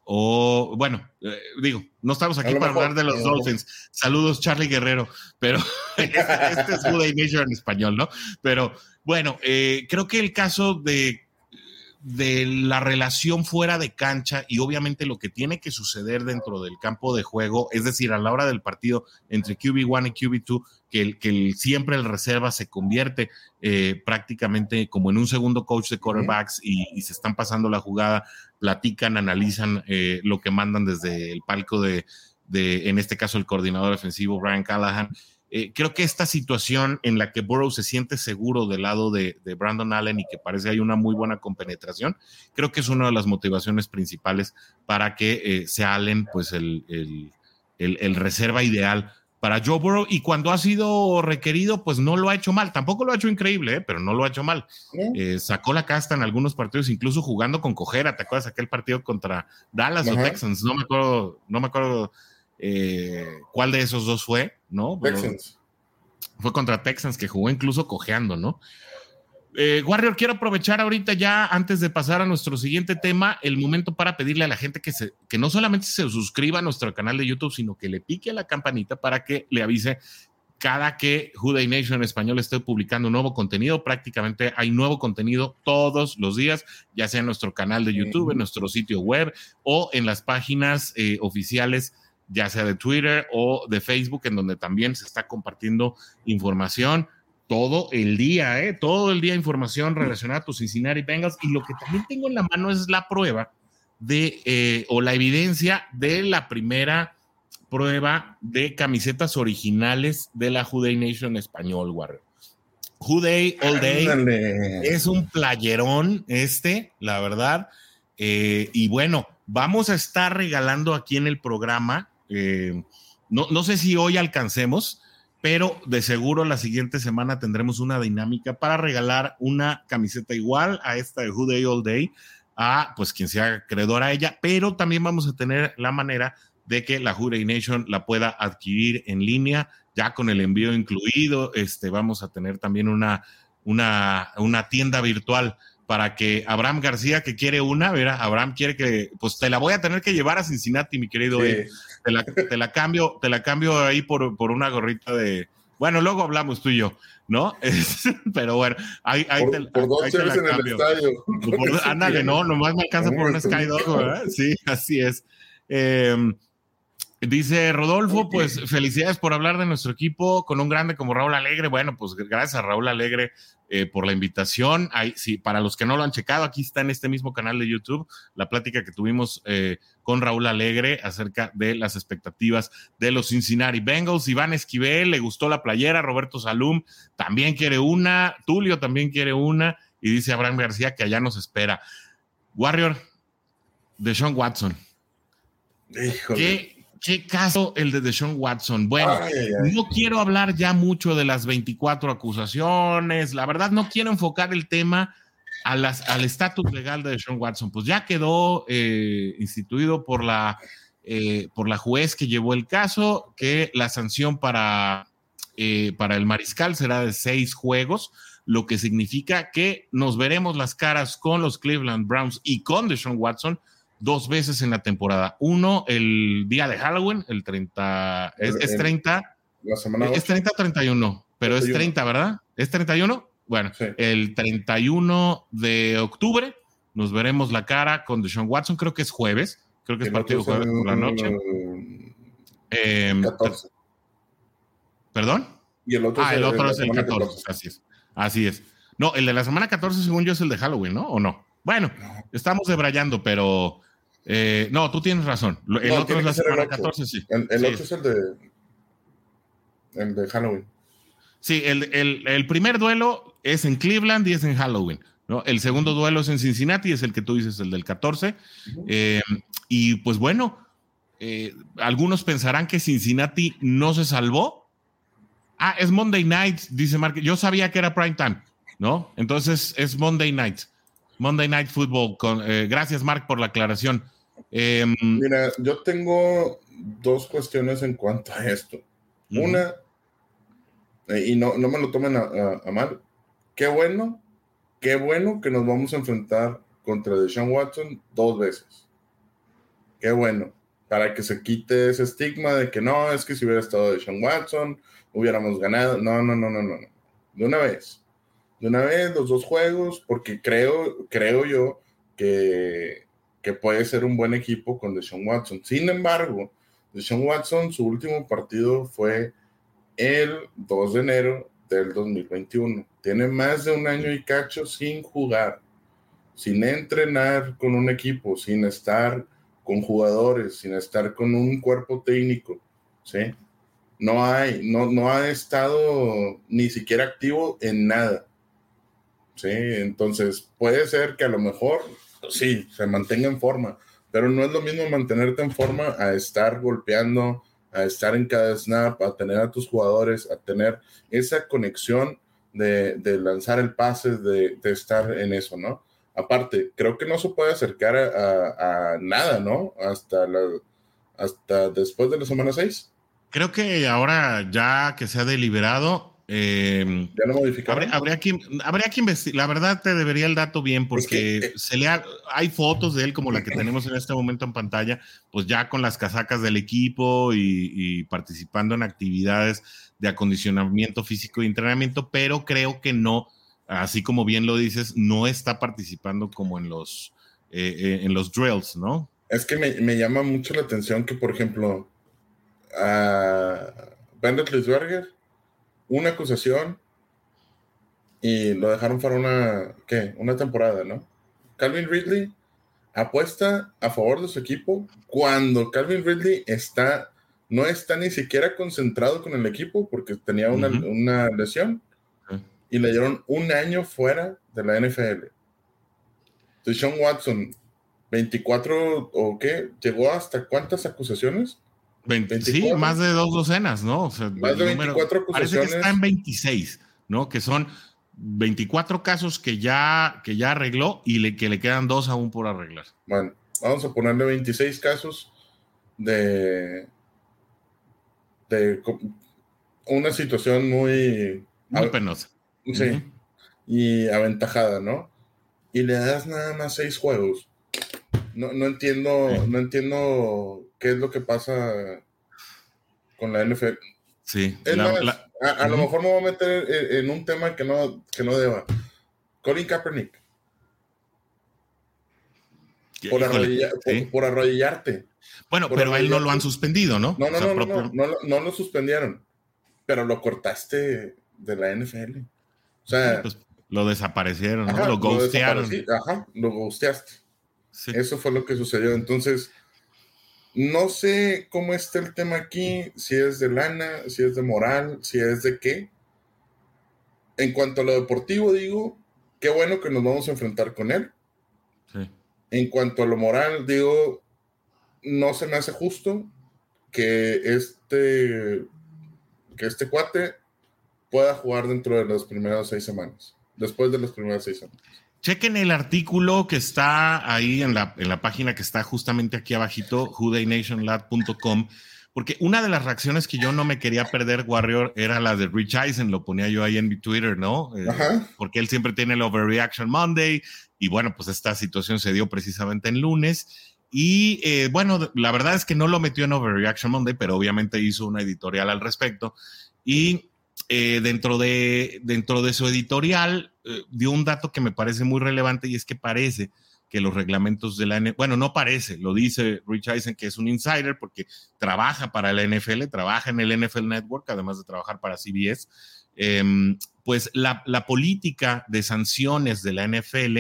Speaker 1: o bueno, eh, digo, no estamos aquí para hablar de los Dolphins. Saludos, Charlie Guerrero, pero este, este, es Good Nation en español, ¿no? Pero bueno, eh, creo que el caso de de la relación fuera de cancha y obviamente lo que tiene que suceder dentro del campo de juego, es decir, a la hora del partido entre QB1 y QB2, que, el, que siempre el reserva se convierte eh, prácticamente como en un segundo coach de quarterbacks y, se están pasando la jugada, platican, analizan eh, lo que mandan desde el palco de, de, en este caso, el coordinador defensivo Brian Callahan. Eh, creo que esta situación en la que Burrow se siente seguro del lado de, Brandon Allen y que parece hay una muy buena compenetración, creo que es una de las motivaciones principales para que eh, sea Allen pues el, el, reserva ideal para Joe Burrow y cuando ha sido requerido pues no lo ha hecho mal, tampoco lo ha hecho increíble, ¿eh? pero no lo ha hecho mal. sacó la casta en algunos partidos, incluso jugando con cojera, ¿te acuerdas aquel partido contra Dallas o Texans? No me acuerdo, no me acuerdo eh, cuál de esos dos fue, ¿no?
Speaker 2: Texans.
Speaker 1: Fue contra Texans que jugó incluso cojeando, ¿no? Eh, Warrior, quiero aprovechar ahorita ya, antes de pasar a nuestro siguiente tema, el momento para pedirle a la gente que, se, que no solamente se suscriba a nuestro canal de YouTube, sino que le pique a la campanita para que le avise cada que Juday Nation en español esté publicando nuevo contenido. Prácticamente hay nuevo contenido todos los días, ya sea en nuestro canal de YouTube, en nuestro sitio web o en las páginas eh, oficiales ya sea de Twitter o de Facebook, en donde también se está compartiendo información todo el día, ¿eh? todo el día información relacionada a tus Cincinnati Bengals. Y lo que también tengo en la mano es la prueba de, eh, o la evidencia de la primera prueba de camisetas originales de la Juday Nation español, Warrior. Juday All Day es un playerón este, la verdad. Eh, y bueno, vamos a estar regalando aquí en el programa eh, no, no sé si hoy alcancemos, pero de seguro la siguiente semana tendremos una dinámica para regalar una camiseta igual a esta de Who Day All Day a pues quien sea acreedor a ella, pero también vamos a tener la manera de que la Who Nation la pueda adquirir en línea, ya con el envío incluido, este, vamos a tener también una, una, una tienda virtual para que Abraham García, que quiere una, verá, Abraham quiere que, pues te la voy a tener que llevar a Cincinnati, mi querido. Te, la, cambio, te la cambio ahí por, una gorrita de. Bueno, luego hablamos tú y yo, ¿no? pero bueno, ahí, ahí
Speaker 2: te, por dos te la cambio.
Speaker 1: ándale, no, nomás me alcanza por un Skydog, ¿verdad? Sí, así es. Eh, Dice Rodolfo, pues felicidades por hablar de nuestro equipo con un grande como Raúl Alegre. Bueno, pues gracias a Raúl Alegre eh, por la invitación. sí, para los que no lo han checado, aquí está en este mismo canal de YouTube la plática que tuvimos eh, con Raúl Alegre acerca de las expectativas de los Cincinnati Bengals. Iván Esquivel, le gustó la playera. Roberto Salum también quiere una. Tulio también quiere una. Y dice Abraham García que allá nos espera. Warrior de Sean Watson.
Speaker 2: Híjole.
Speaker 1: Qué caso el de Deshaun Watson. Bueno, no quiero hablar ya mucho de las 24 acusaciones. La verdad, no quiero enfocar el tema a las, al estatus legal de Deshaun Watson. Pues ya quedó eh, instituido por la, eh, por la juez que llevó el caso, que la sanción para, eh, para el mariscal será de seis juegos, lo que significa que nos veremos las caras con los Cleveland Browns y con Deshaun Watson dos veces en la temporada. Uno, el día de Halloween, el 30, es, 30.
Speaker 2: La semana
Speaker 1: es 30 o 31, pero es 30, ¿verdad? ¿Es 31? Bueno, el 31 de octubre nos veremos la cara con Deshaun Watson, creo que es jueves, creo que es partido jueves por la noche. Eh, 14. ¿Perdón?
Speaker 2: Y el otro
Speaker 1: ah, el otro es el 14, así es. Así es. No, el de la semana 14, según yo, es el de Halloween, ¿no? ¿O no? Bueno, estamos debrayando, pero eh, no, tú tienes razón. El otro es la semana 14, sí.
Speaker 2: El, otro es el de, el de Halloween.
Speaker 1: Sí, el, primer duelo es en Cleveland y es en Halloween. ¿no? El segundo duelo es en Cincinnati, es el que tú dices, el del 14. Eh, y pues bueno, eh, algunos pensarán que Cincinnati no se salvó. Ah, es Monday Night, dice Mark. Yo sabía que era prime time, ¿no? Entonces es Monday Night. Monday Night Football. Con, eh, gracias, Mark, por la aclaración.
Speaker 2: Em, Mira, yo tengo dos cuestiones en cuanto a esto. Una, eh, y no, no, me lo tomen a, mal, qué bueno, qué bueno que nos vamos a enfrentar contra Deshaun Watson dos veces. Qué bueno, para que se quite ese estigma de que no, es que si hubiera estado Deshaun Watson, hubiéramos ganado. No, no, no, no, no. De una vez. De una vez, los dos juegos, porque creo, creo yo que que puede ser un buen equipo con Deshaun Watson. Sin embargo, Deshaun Watson, su último partido fue el 2 de enero del 2021. Tiene más de un año y cacho sin jugar, sin entrenar con un equipo, sin estar con jugadores, sin estar con un cuerpo técnico, ¿sí? No hay, no, no ha estado ni siquiera activo en nada, ¿sí? Entonces, puede ser que a lo mejor sí, se mantenga en forma, pero no es lo mismo mantenerte en forma a estar golpeando, a estar en cada snap, a tener a tus jugadores, a tener esa conexión de, lanzar el pase, de, estar en eso, ¿no? Aparte, creo que no se puede acercar a, nada, ¿no? Hasta, hasta después de la semana 6.
Speaker 1: Creo que ahora ya que se ha deliberado, eh,
Speaker 2: ya lo modificaron.
Speaker 1: Habría, que, habría que investigar. La verdad te debería el dato bien porque eh, se le hay fotos de él como la que tenemos en este momento en pantalla, pues ya con las casacas del equipo y, participando en actividades de acondicionamiento físico y entrenamiento, pero creo que no, así como bien lo dices, no está participando como en los, eh, en los drills, ¿no?
Speaker 2: Es que me, me, llama mucho la atención que, por ejemplo, a Bandit Lisberger una acusación y lo dejaron para una, ¿qué? Una temporada, ¿no? Calvin Ridley apuesta a favor de su equipo cuando Calvin Ridley está, no está ni siquiera concentrado con el equipo porque tenía una, una lesión y le dieron un año fuera de la NFL. Sean Watson, 24 o qué, llegó hasta cuántas acusaciones?
Speaker 1: Sí, más de dos docenas, ¿no?
Speaker 2: más de 24 acusaciones.
Speaker 1: Parece que está en 26, ¿no? Que son 24 casos que ya, que ya arregló y que le quedan dos aún por arreglar.
Speaker 2: Bueno, vamos a ponerle 26 casos de, de una situación muy...
Speaker 1: Muy penosa.
Speaker 2: Sí, y aventajada, ¿no? Y le das nada más seis juegos. No, no entiendo, no entiendo qué es lo que pasa con la NFL.
Speaker 1: Sí.
Speaker 2: a, lo mejor me voy a meter en, un tema que no, que no deba. Colin Kaepernick. Por, arrodillarte.
Speaker 1: Bueno, pero a él no lo han suspendido, ¿no?
Speaker 2: No, no, no, no, no, no, lo suspendieron, pero lo cortaste de la NFL. O sea,
Speaker 1: pues, lo desaparecieron, ¿no? Lo ghostearon.
Speaker 2: ajá, lo ghosteaste. Eso fue lo que sucedió. Entonces, no sé cómo está el tema aquí, si es de lana, si es de moral, si es de qué. En cuanto a lo deportivo, digo, qué bueno que nos vamos a enfrentar con él. En cuanto a lo moral, digo, no se me hace justo que este, que este cuate pueda jugar dentro de las primeras seis semanas, después de las primeras seis semanas.
Speaker 1: Chequen el artículo que está ahí en la, en la página que está justamente aquí abajito, whodaynationlab.com, porque una de las reacciones que yo no me quería perder, Warrior, era la de Rich Eisen, lo ponía yo ahí en mi Twitter, ¿no? Eh, porque él siempre tiene el Overreaction Monday, y bueno, pues esta situación se dio precisamente en lunes. Y eh, bueno, la verdad es que no lo metió en Overreaction Monday, pero obviamente hizo una editorial al respecto. Y eh, dentro, de, dentro de su editorial eh, dio un dato que me parece muy relevante y es que parece que los reglamentos de la NFL, bueno, no parece, lo dice Rich Eisen que es un insider porque trabaja para la NFL, trabaja en el NFL Network, además de trabajar para CBS, em, pues la, política de sanciones de la NFL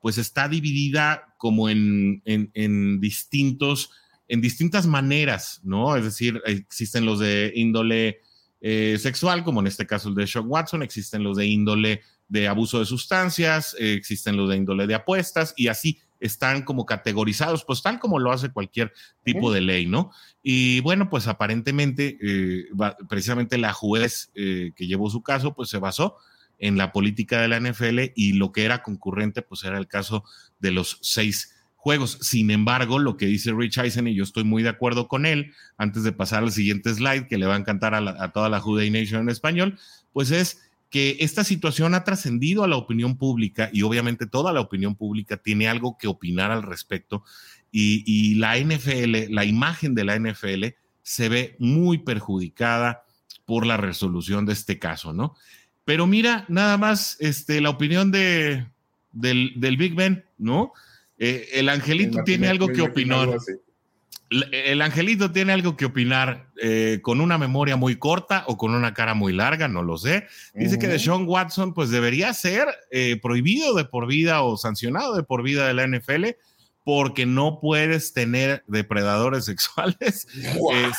Speaker 1: pues está dividida como en, en, distintos, en distintas maneras, ¿no? Es decir, existen los de índole eh, sexual, como en este caso el de Shock Watson, existen los de índole de abuso de sustancias, eh, existen los de índole de apuestas y así están como categorizados, pues tal como lo hace cualquier tipo de ley, ¿no? Y bueno, pues aparentemente, eh, precisamente la juez que llevó su caso, pues se basó en la política de la NFL y lo que era concurrente, pues era el caso de los seis juegos. Sin embargo, lo que dice Rich Eisen, y yo estoy muy de acuerdo con él, antes de pasar al siguiente slide que le va a encantar a, toda la Juday Nation en español, pues es que esta situación ha trascendido a la opinión pública y obviamente toda la opinión pública tiene algo que opinar al respecto y, la NFL, la imagen de la NFL se ve muy perjudicada por la resolución de este caso, ¿no? Pero mira, nada más este, la opinión de, del Big Ben, ¿no? Eh, el angelito tiene algo que opinar. El angelito tiene algo que opinar eh, con una memoria muy corta o con una cara muy larga, no lo sé. Dice que de Sean Watson pues debería ser eh, prohibido de por vida o sancionado de por vida de la NFL porque no puedes tener depredadores sexuales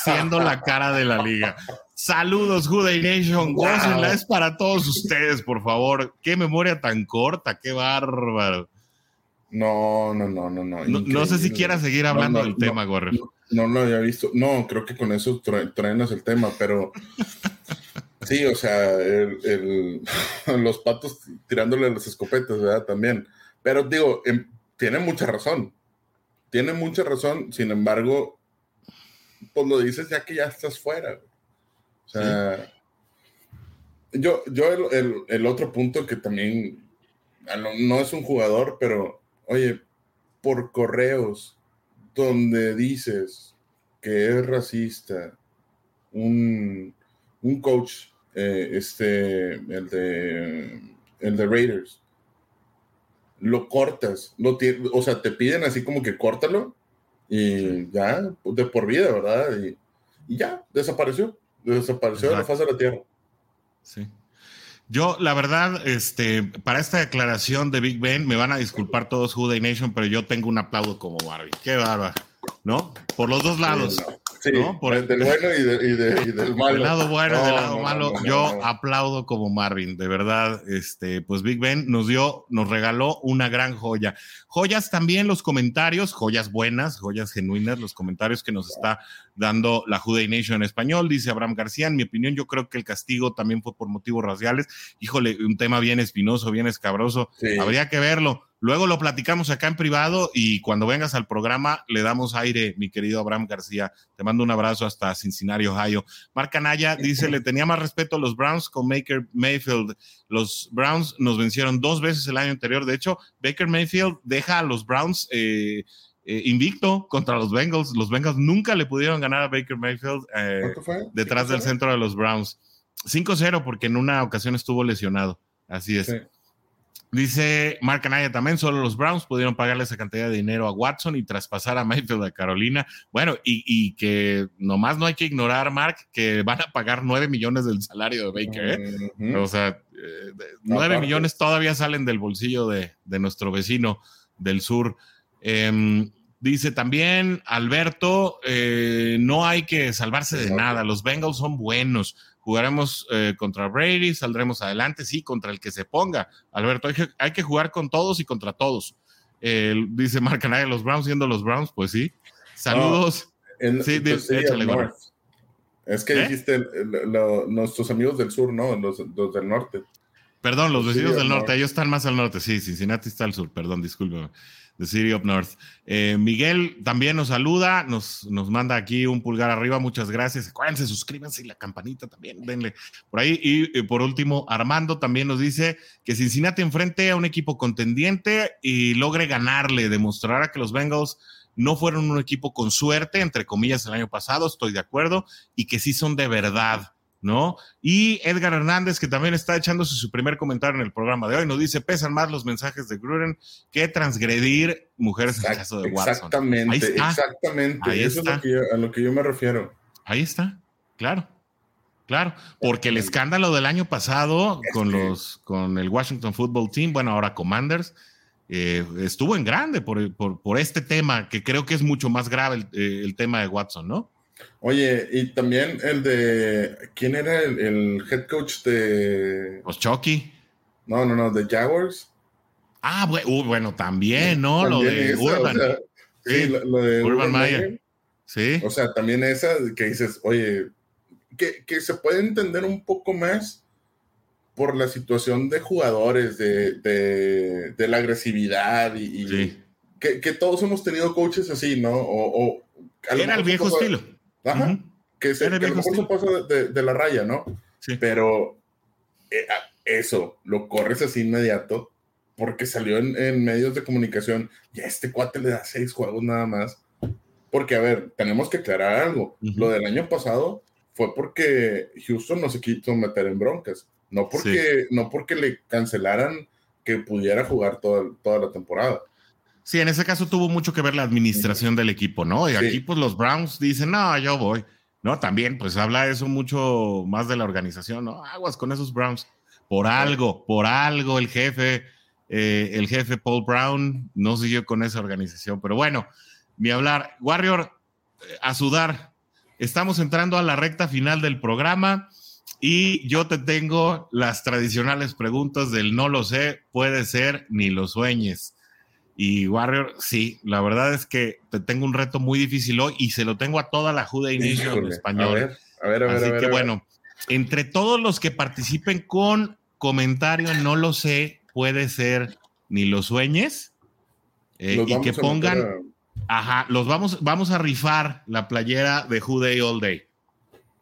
Speaker 1: siendo la cara de la liga. Saludos, Juday Nation. Wow. es para todos ustedes, por favor. Qué memoria tan corta, qué bárbaro.
Speaker 2: No, no, no, no, no.
Speaker 1: No, sé si quieras seguir hablando del tema, Gorre.
Speaker 2: No, lo había visto. No, creo que con eso traenas el tema, pero sí, o sea, los patos tirándole las escopetas, ¿verdad? También. Pero digo, em, tiene mucha razón. Tiene mucha razón, sin embargo, pues lo dices ya que ya estás fuera. O sea, yo, yo el, el otro punto que también no es un jugador, pero oye, por correos donde dices que es racista, un, coach, eh, este, el de, el de Raiders, lo cortas, lo o sea, te piden así como que córtalo y ya, de por vida, ¿verdad? Y, ya, desapareció, desapareció de la faz de la tierra.
Speaker 1: Sí. Yo, la verdad, este, para esta declaración de Big Ben, me van a disculpar todos Juday Nation, pero yo tengo un aplauso como Barbie. Qué bárbaro, ¿no? Por los dos lados.
Speaker 2: Sí, Por el, del bueno y, del malo.
Speaker 1: Del lado bueno y del lado malo, yo aplaudo como Marvin, de verdad. Este, pues Big Ben nos dio, nos regaló una gran joya. Joyas también los comentarios, joyas buenas, joyas genuinas, los comentarios que nos está dando la Juday Nation en español. Dice Abraham García, en mi opinión, yo creo que el castigo también fue por motivos raciales. Híjole, un tema bien espinoso, bien escabroso. Habría que verlo. Luego lo platicamos acá en privado y cuando vengas al programa le damos aire, mi querido Abraham García. Te mando un abrazo hasta Cincinnati, Ohio. Marc Anaya dice, le tenía más respeto a los Browns con Baker Mayfield. Los Browns nos vencieron dos veces el año anterior. De hecho, Baker Mayfield deja a los Browns eh, eh, invicto contra los Bengals. Los Bengals nunca le pudieron ganar a Baker Mayfield eh, detrás del centro de los Browns. 5-0 porque en una ocasión estuvo lesionado. Así es. Dice Mark Anaya también, solo los Browns pudieron pagarle esa cantidad de dinero a Watson y traspasar a Mayfield a Carolina. Bueno, y, que nomás no hay que ignorar, Mark, que van a pagar 9 millones del salario de Baker. ¿eh? O sea, 9 eh, millones todavía salen del bolsillo de, nuestro vecino del sur. Em, dice también Alberto, eh, no hay que salvarse de nada, los Bengals son buenos jugaremos eh, contra Brady, saldremos adelante, sí, contra el que se ponga. Alberto, hay que, jugar con todos y contra todos. dice Mark Anaya, los Browns siendo los Browns, pues sí. Saludos.
Speaker 2: sí, pues échale, Es que ¿Eh? dijiste nuestros amigos del sur, ¿no? Los, del norte.
Speaker 1: Perdón, los vecinos del norte, ellos están más al norte, sí, Cincinnati está al sur, perdón, discúlpeme. The City of North. Eh, Miguel también nos saluda, nos, nos manda aquí un pulgar arriba, muchas gracias. Acuérdense, suscríbanse y la campanita también, denle por ahí. Y, por último, Armando también nos dice que Cincinnati enfrente a un equipo contendiente y logre ganarle, demostrará que los Bengals no fueron un equipo con suerte, entre comillas, el año pasado, estoy de acuerdo, y que sí son de verdad ¿no? Y Edgar Hernández, que también está echándose su primer comentario en el programa de hoy, nos dice, pesan más los mensajes de Gruden que transgredir mujeres en el caso de Watson.
Speaker 2: Exactamente, exactamente. Eso es a lo que yo me refiero.
Speaker 1: Ahí está, claro. Claro, porque el escándalo del año pasado con los con el Washington Football Team, bueno, ahora Commanders, eh, estuvo en grande por, por, este tema, que creo que es mucho más grave el, eh, tema de Watson, ¿no?
Speaker 2: Oye, y también el de. ¿Quién era el, head coach de.
Speaker 1: Los Chucky.
Speaker 2: No, no, no, de Jaguars.
Speaker 1: Ah, uh, bueno, también, ¿no? lo de Urban.
Speaker 2: sí, lo, de Urban, Mayer. Sí. O sea, también esa que dices, oye, que, que, se puede entender un poco más por la situación de jugadores, de, de, la agresividad y, que, que, todos hemos tenido coaches así, ¿no? O, o
Speaker 1: Era el viejo estilo.
Speaker 2: Ajá. Que, se, que a lo mejor se pasa de, de, la raya, ¿no? Sí. Pero eh, eso, lo corres así inmediato porque salió en, en, medios de comunicación y a este cuate le da seis juegos nada más. Porque, a ver, tenemos que aclarar algo. Lo del año pasado fue porque Houston no se quiso meter en broncas, no porque, no porque le cancelaran que pudiera jugar toda, toda la temporada.
Speaker 1: Sí, en ese caso tuvo mucho que ver la administración del equipo, ¿no? Y aquí pues los Browns dicen, no, yo voy. No, también pues habla eso mucho más de la organización, ¿no? Aguas con esos Browns. Por algo, por algo el jefe, eh, el jefe Paul Brown no siguió con esa organización. Pero bueno, mi hablar, Warrior, eh, a sudar, Estamos entrando a la recta final del programa y yo te tengo las tradicionales preguntas del no lo sé, puede ser, ni lo sueñes. Y Warrior, sí, la verdad es que te tengo un reto muy difícil hoy y se lo tengo a toda la Juda Inicio en español.
Speaker 2: A ver, a ver, a ver.
Speaker 1: Así que bueno, entre todos los que participen con comentario, no lo sé, puede ser, ni lo sueñes, eh, y que pongan Ajá, los vamos, vamos a rifar la playera de Who Day All Day.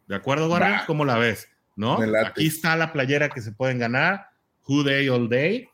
Speaker 1: ¿De acuerdo, Warrior? ¿Cómo la ves? ¿No? Aquí está la playera que se pueden ganar. Who Day All Day.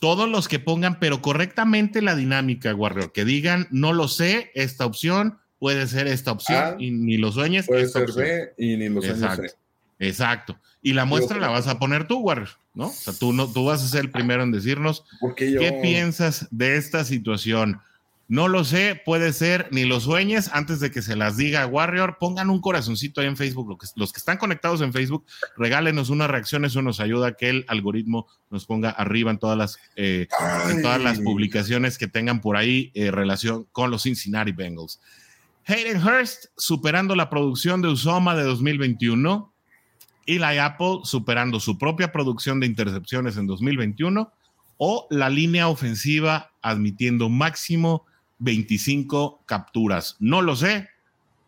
Speaker 1: Todos los que pongan, pero correctamente la dinámica, Warrior, que digan, no lo sé, esta opción puede ser esta opción y ni lo sueñes.
Speaker 2: Puede ser B y ni lo sueñes.
Speaker 1: Exacto. Exacto. Y la muestra la vas a poner tú, Warrior, ¿no? O sea, tú, no, tú vas a ser el primero en decirnos qué piensas de esta situación. No lo sé, puede ser, ni lo sueñes antes de que se las diga Warrior. Pongan un corazoncito ahí en Facebook. Los que, están conectados en Facebook, regálenos una reacción. Eso nos ayuda a que el algoritmo nos ponga arriba en todas las, eh, en todas las publicaciones que tengan por ahí eh, relación con los Cincinnati Bengals. Hayden Hurst superando la producción de Usoma de 2021. Eli Apple superando su propia producción de intercepciones en 2021. O la línea ofensiva admitiendo máximo 25 capturas. No lo sé,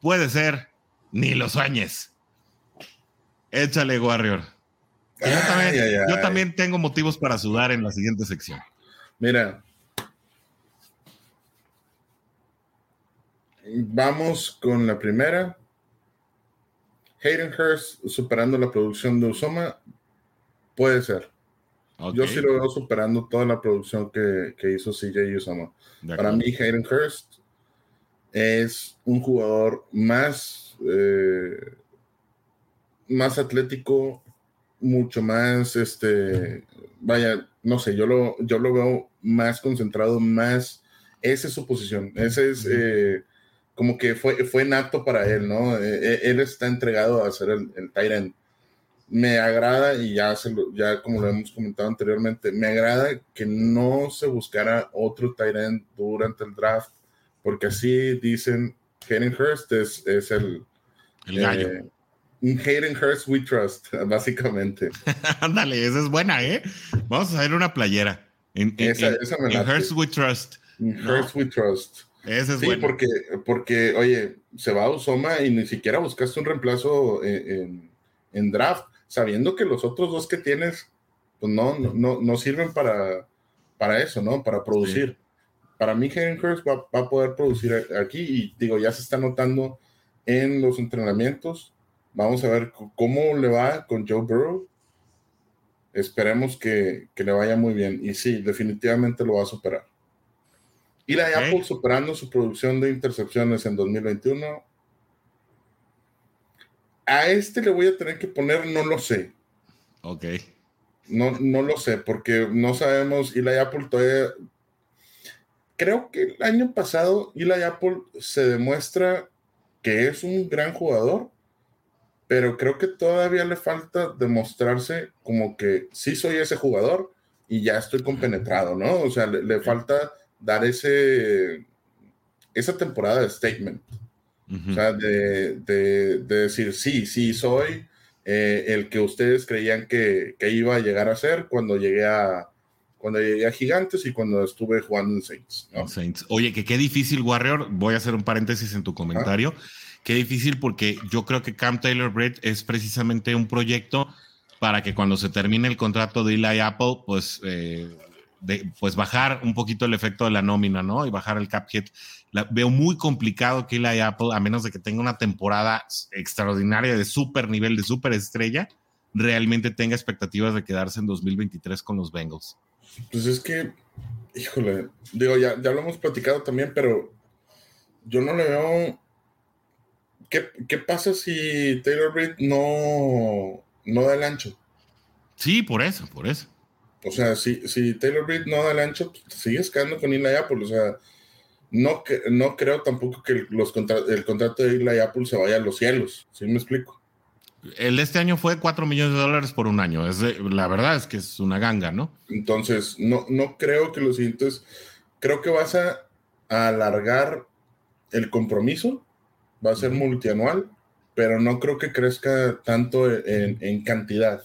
Speaker 1: puede ser, ni lo sueñes. Échale, Warrior. Yo también, tengo motivos para sudar en la siguiente sección.
Speaker 2: Mira, vamos con la primera. Hayden Hurst superando la producción de Usoma, puede ser. Yo sí lo veo superando toda la producción que, que hizo CJ Usoma. Para mí, Hayden Hurst es un jugador más, eh, más atlético, mucho más, este, vaya, no sé, yo lo, yo lo veo más concentrado, más, esa es su posición, ese es eh, como que fue, fue nato para él, ¿no? Eh, él está entregado a ser el, el end me agrada, y ya, se ya como lo hemos comentado anteriormente, me agrada que no se buscara otro end durante el draft, porque así dicen, Hayden Hurst es, es el...
Speaker 1: El gallo. Eh,
Speaker 2: Hayden Hurst We Trust, básicamente.
Speaker 1: Ándale, esa es buena, ¿eh? Vamos a hacer una playera. En, esa, Hurst We Trust.
Speaker 2: Hurst We Trust.
Speaker 1: Esa es
Speaker 2: sí, porque, porque, oye, se va a Usoma y ni siquiera buscaste un reemplazo en, en draft sabiendo que los otros dos que tienes, pues no, no, no sirven para, para eso, ¿no? Para producir. Para mí, Hayden Hurst va, a poder producir aquí y digo, ya se está notando en los entrenamientos. Vamos a ver cómo le va con Joe Burrow. Esperemos que, que le vaya muy bien. Y sí, definitivamente lo va a superar. Y la Apple superando su producción de intercepciones en 2021 a este le voy a tener que poner no lo sé.
Speaker 1: Ok.
Speaker 2: No, no lo sé, porque no sabemos. Y la Apple todavía. Creo que el año pasado Eli Apple se demuestra que es un gran jugador, pero creo que todavía le falta demostrarse como que sí soy ese jugador y ya estoy compenetrado, ¿no? O sea, le, falta dar ese, esa temporada de statement. O sea, de, de, decir, sí, sí, soy eh, el que ustedes creían que, que, iba a llegar a ser cuando llegué a, cuando llegué a Gigantes y cuando estuve jugando en Saints.
Speaker 1: Saints. Oye, que qué difícil, Warrior. Voy a hacer un paréntesis en tu comentario. Qué difícil porque yo creo que Cam Taylor Britt es precisamente un proyecto para que cuando se termine el contrato de Eli Apple, pues, eh, pues bajar un poquito el efecto de la nómina, ¿no? Y bajar el cap hit. Veo muy complicado que Eli Apple, a menos de que tenga una temporada extraordinaria de super nivel, de super estrella, realmente tenga expectativas de quedarse en 2023 con los Bengals.
Speaker 2: Pues es que, híjole, digo, ya, ya lo hemos platicado también, pero yo no le veo. ¿Qué, qué pasa si Taylor Reed no, no da el ancho?
Speaker 1: Sí, por eso, por eso.
Speaker 2: O sea, si, si Taylor Reed no da el ancho, pues, sigues quedando con Eli Apple. O sea, no, no creo tampoco que los el contrato de Eli Apple se vaya a los cielos. ¿Sí me explico?
Speaker 1: El este año fue 4 millones de dólares por un año. Es la verdad es que es una ganga, ¿no?
Speaker 2: Entonces, no, no creo que los siguientes. Creo que vas a, alargar el compromiso. Va a ser multianual, pero no creo que crezca tanto en, cantidad.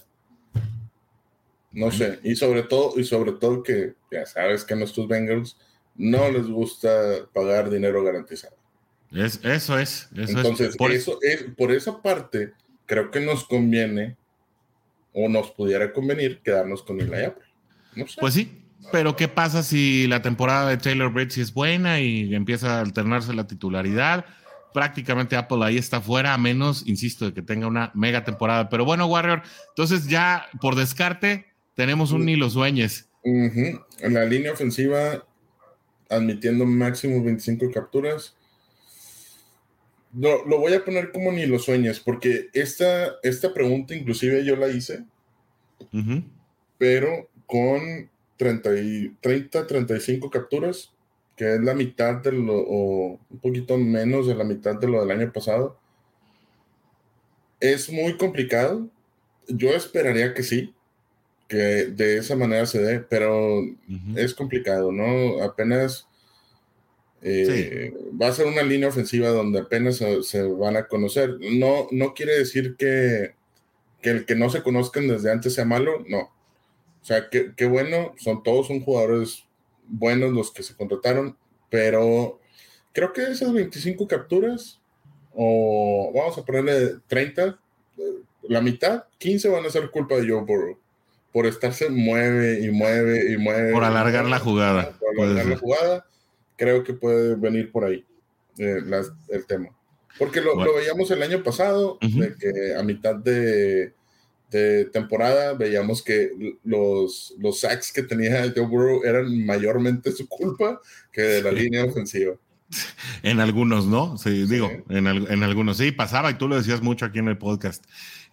Speaker 2: No sé. Y sobre todo, y sobre todo que ya sabes que nuestros Bengals no les gusta pagar dinero garantizado.
Speaker 1: Es, eso es. Eso
Speaker 2: Entonces, Por... eso es, por esa parte creo que nos conviene o nos pudiera convenir quedarnos con Eli Apple.
Speaker 1: Pues sí, pero ¿qué pasa si la temporada de Taylor Bridge es buena y empieza a alternarse la titularidad? Prácticamente Apple ahí está fuera, a menos, insisto, de que tenga una mega temporada. Pero bueno, Warrior, entonces ya por descarte tenemos un ni los sueñes.
Speaker 2: En la línea ofensiva, admitiendo máximo 25 capturas, lo, lo voy a poner como ni lo sueñes, porque esta, esta pregunta inclusive yo la hice, pero con 30, 30, 35 capturas, que es la mitad de lo, o un poquito menos de la mitad de lo del año pasado. Es muy complicado. Yo esperaría que sí, que de esa manera se dé, pero es complicado, ¿no? Apenas eh, va a ser una línea ofensiva donde apenas se, van a conocer. No, no quiere decir que, el que no se conozcan desde antes sea malo, no. O sea, qué bueno, son todos son jugadores buenos los que se contrataron, pero creo que esas 25 capturas, o vamos a ponerle 30, la mitad, 15 van a ser culpa de Joe Burrow por estarse mueve y mueve y mueve.
Speaker 1: Por alargar la jugada.
Speaker 2: Por alargar la jugada creo que puede venir por ahí eh, el tema. Porque lo, veíamos el año pasado, de que a mitad de, temporada veíamos que los, los sacks que tenía Joe Burrow eran mayormente su culpa que de la línea ofensiva.
Speaker 1: En algunos, ¿no? Sí, digo, en, en, algunos sí pasaba y tú lo decías mucho aquí en el podcast.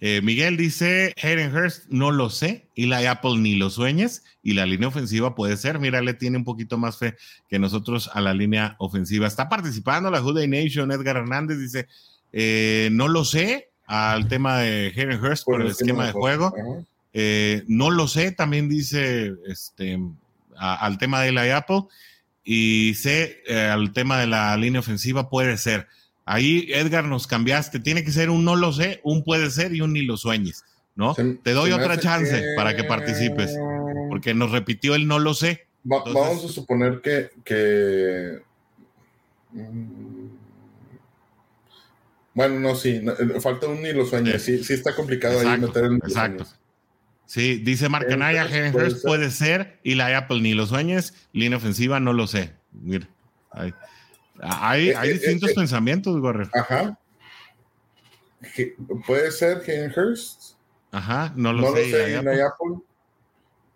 Speaker 1: Eh, Miguel dice, Hayden Hurst, no lo sé, y la Apple ni lo sueñes, y la línea ofensiva puede ser, mira, le tiene un poquito más fe que nosotros a la línea ofensiva. Está participando la Juday Nation, Edgar Hernández dice, eh, no lo sé, al tema de Hayden Hurst por, el esquema de juego. Eh, no lo sé, también dice este, al tema de la Apple, y sé al tema de la línea ofensiva puede ser. Ahí, Edgar, nos cambiaste. Tiene que ser un no lo sé, un puede ser y un ni lo sueñes, ¿no? Te doy otra chance para que participes, porque nos repitió el no lo sé.
Speaker 2: vamos a suponer que... Mm, bueno, no, sí, eh, falta un ni lo sueñes. Sí, sí está complicado ahí meter el
Speaker 1: Exacto. Sí, dice Marcanaya, puede, puede ser, y la Apple ni lo sueñes, línea ofensiva no lo sé. Mira, ahí. Hay, eh, hay eh, distintos eh, pensamientos, Gorrer.
Speaker 2: Ajá. Puede ser Hurst.
Speaker 1: Ajá, no lo no sé. Lo sé
Speaker 2: en Apple.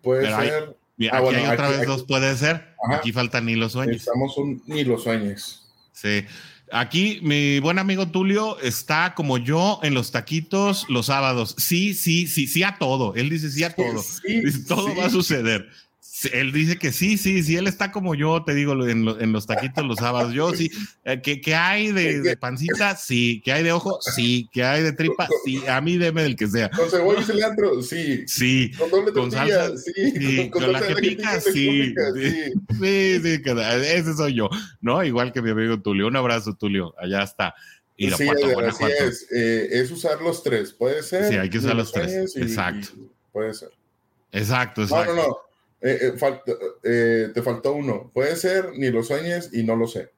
Speaker 2: Puede ser.
Speaker 1: Hay, ah, bueno, hay otra vez dos puede ser. Aquí falta ni los sueños.
Speaker 2: Estamos un ni los sueños.
Speaker 1: Sí. Aquí mi buen amigo Tulio está como yo en los taquitos los sábados. Sí, sí, sí, sí a todo. Él dice sí a todo. todo va a suceder. Él dice que sí, sí, sí, él está como yo, te digo, en, los taquitos los sábados. Yo sí, eh, que, hay de, pancita, sí, que hay de ojo, sí, que hay de tripa, sí, a mí deme del que sea.
Speaker 2: Con cebolla y cilantro, sí.
Speaker 1: Sí.
Speaker 2: Con doble con salsa,
Speaker 1: sí. Con, la que pica, sí. Sí, sí, ese soy yo, ¿no? Igual que mi amigo Tulio. Un abrazo, Tulio, allá está.
Speaker 2: sí, así es. Eh, es usar los tres, puede ser.
Speaker 1: Sí, hay que usar los tres. exacto.
Speaker 2: puede ser.
Speaker 1: Exacto, exacto.
Speaker 2: No, no, no. Eh, eh, eh, te faltó uno. Puede ser, ni lo sueñes y no lo sé.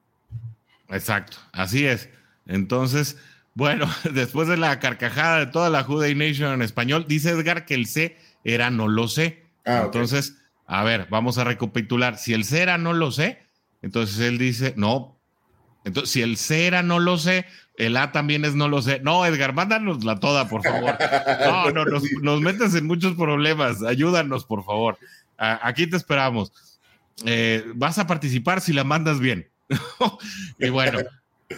Speaker 1: Exacto, así es. Entonces, bueno, después de la carcajada de toda la Juday Nation en español, dice Edgar que el C era no lo sé. Ah, entonces, a ver, vamos a recapitular. Si el C era no lo sé, entonces él dice, no. Entonces, si el C era no lo sé, el A también es no lo sé. No, Edgar, mándanosla toda, por favor. No, no, nos, nos metes en muchos problemas. Ayúdanos, por favor aquí te esperamos. Eh, vas a participar si la mandas bien. y bueno,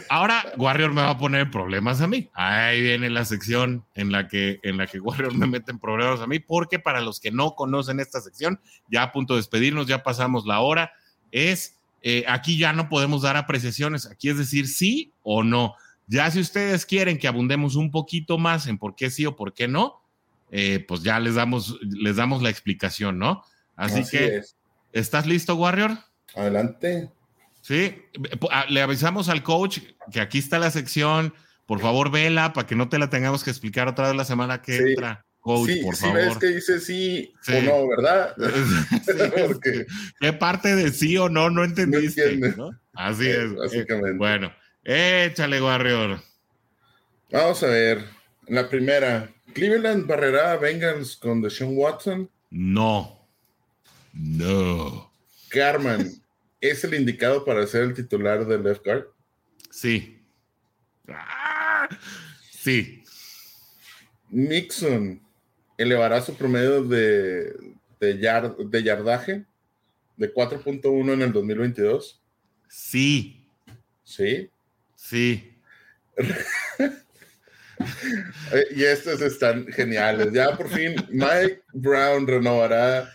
Speaker 1: ahora Warrior me va a poner problemas a mí. Ahí viene la sección en la que, en la que Warrior me mete en problemas a mí, porque para los que no conocen esta sección, ya a punto de despedirnos, ya pasamos la hora, es eh, aquí ya no podemos dar apreciaciones, aquí es decir sí o no. Ya si ustedes quieren que abundemos un poquito más en por qué sí o por qué no, eh, pues ya les damos, les damos la explicación, ¿no? Así, que, ¿estás listo, Warrior?
Speaker 2: Adelante.
Speaker 1: Sí, ah, le avisamos al coach que aquí está la sección. Por favor, vela para que no te la tengamos que explicar otra vez la semana que entra. Coach, por favor.
Speaker 2: ves que dice sí, o no, ¿verdad?
Speaker 1: ¿Qué parte de sí o no no entendiste? Así es.
Speaker 2: Básicamente.
Speaker 1: bueno, échale, Warrior.
Speaker 2: Vamos a ver. La primera, Cleveland barrerá a Bengals con Deshaun Watson.
Speaker 1: No. No.
Speaker 2: Carmen, ¿es el indicado para ser el titular del left guard?
Speaker 1: Sí. Ah, sí.
Speaker 2: Nixon elevará su promedio de, de, de yardaje de 4.1 en el 2022.
Speaker 1: Sí.
Speaker 2: ¿Sí?
Speaker 1: Sí.
Speaker 2: y estos están geniales. Ya por fin Mike Brown renovará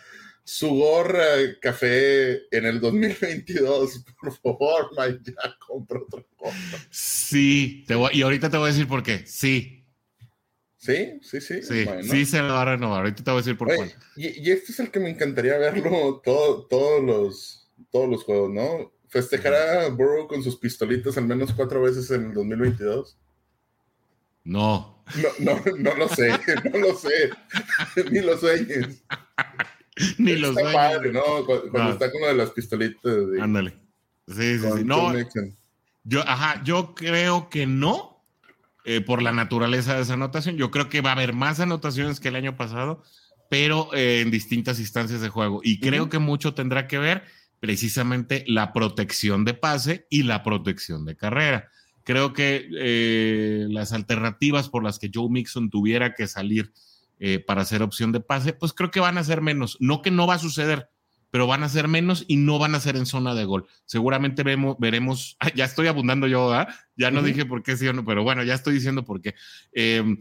Speaker 2: su gorra café en el 2022. Por favor, Mike, ya compra otra cosa.
Speaker 1: Sí, te y ahorita te voy a decir por qué. Sí.
Speaker 2: Sí, sí, sí.
Speaker 1: Sí, sí se lo va a renovar. Ahorita te voy a decir por qué.
Speaker 2: Y, este es el que me encantaría verlo todo, todos, los, todos los juegos, ¿no? ¿Festejará Burrow con sus pistolitas al menos cuatro veces en el 2022?
Speaker 1: No.
Speaker 2: No, no, no lo sé, no lo sé. Ni lo sueñes.
Speaker 1: Ni los
Speaker 2: está padre, ¿no? Cuando, está con uno de las pistolitas.
Speaker 1: Ándale. Sí, sí, sí. No, yo, ajá, yo creo que no, eh, por la naturaleza de esa anotación. Yo creo que va a haber más anotaciones que el año pasado, pero eh, en distintas instancias de juego. Y creo que mucho tendrá que ver precisamente la protección de pase y la protección de carrera. Creo que eh, las alternativas por las que Joe Mixon tuviera que salir eh, para hacer opción de pase, pues creo que van a ser menos. No que no va a suceder, pero van a ser menos y no van a ser en zona de gol. Seguramente vemos, veremos, ya estoy abundando yo, ya no dije por qué sí o no, pero bueno, ya estoy diciendo por qué. Em,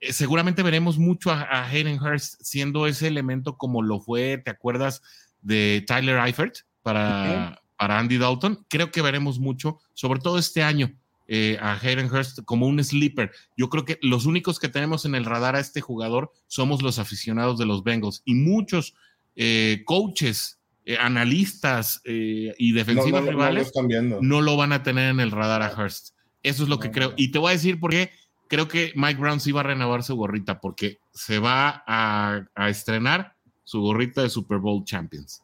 Speaker 1: eh, seguramente veremos mucho a, Hayden Hurst siendo ese elemento como lo fue, ¿te acuerdas de Tyler Eifert para, para Andy Dalton? Creo que veremos mucho, sobre todo este año. Eh, a Hayden Hurst como un sleeper. Yo creo que los únicos que tenemos en el radar a este jugador somos los aficionados de los Bengals y muchos eh, coaches, eh, analistas y defensivos rivales no, lo van a tener en el radar a Hurst. Eso es lo que creo. Y te voy a decir por qué creo que Mike Brown sí va a renovar su gorrita, porque se va a estrenar su gorrita de Super Bowl Champions.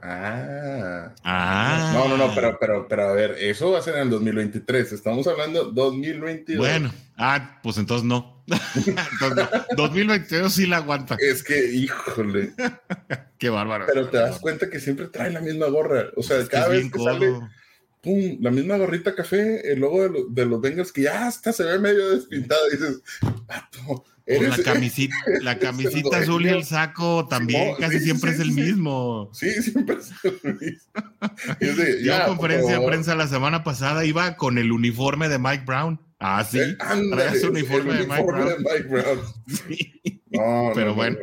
Speaker 2: Ah.
Speaker 1: ah.
Speaker 2: No, no, no, pero, pero, pero a ver, eso va a ser en el 2023. Estamos hablando 2022.
Speaker 1: Bueno, ah, pues entonces no. entonces, 2022 sí la aguanta.
Speaker 2: Es que, híjole.
Speaker 1: Qué bárbaro.
Speaker 2: Pero te das cuenta que siempre trae la misma gorra. O sea, cada vez que sale, pum, la misma gorrita café, el logo de, de los Bengals que ya hasta se ve medio despintado. Y dices,
Speaker 1: Eres, la camisita, la camisita azul y el saco también casi siempre es el mismo.
Speaker 2: Sí, siempre es el mismo.
Speaker 1: Yo en conferencia de prensa la semana pasada iba con el uniforme de Mike Brown. Ah, sí. Eh,
Speaker 2: uniforme, de, Mike Brown. de Mike Brown.
Speaker 1: sí. No, Pero bueno,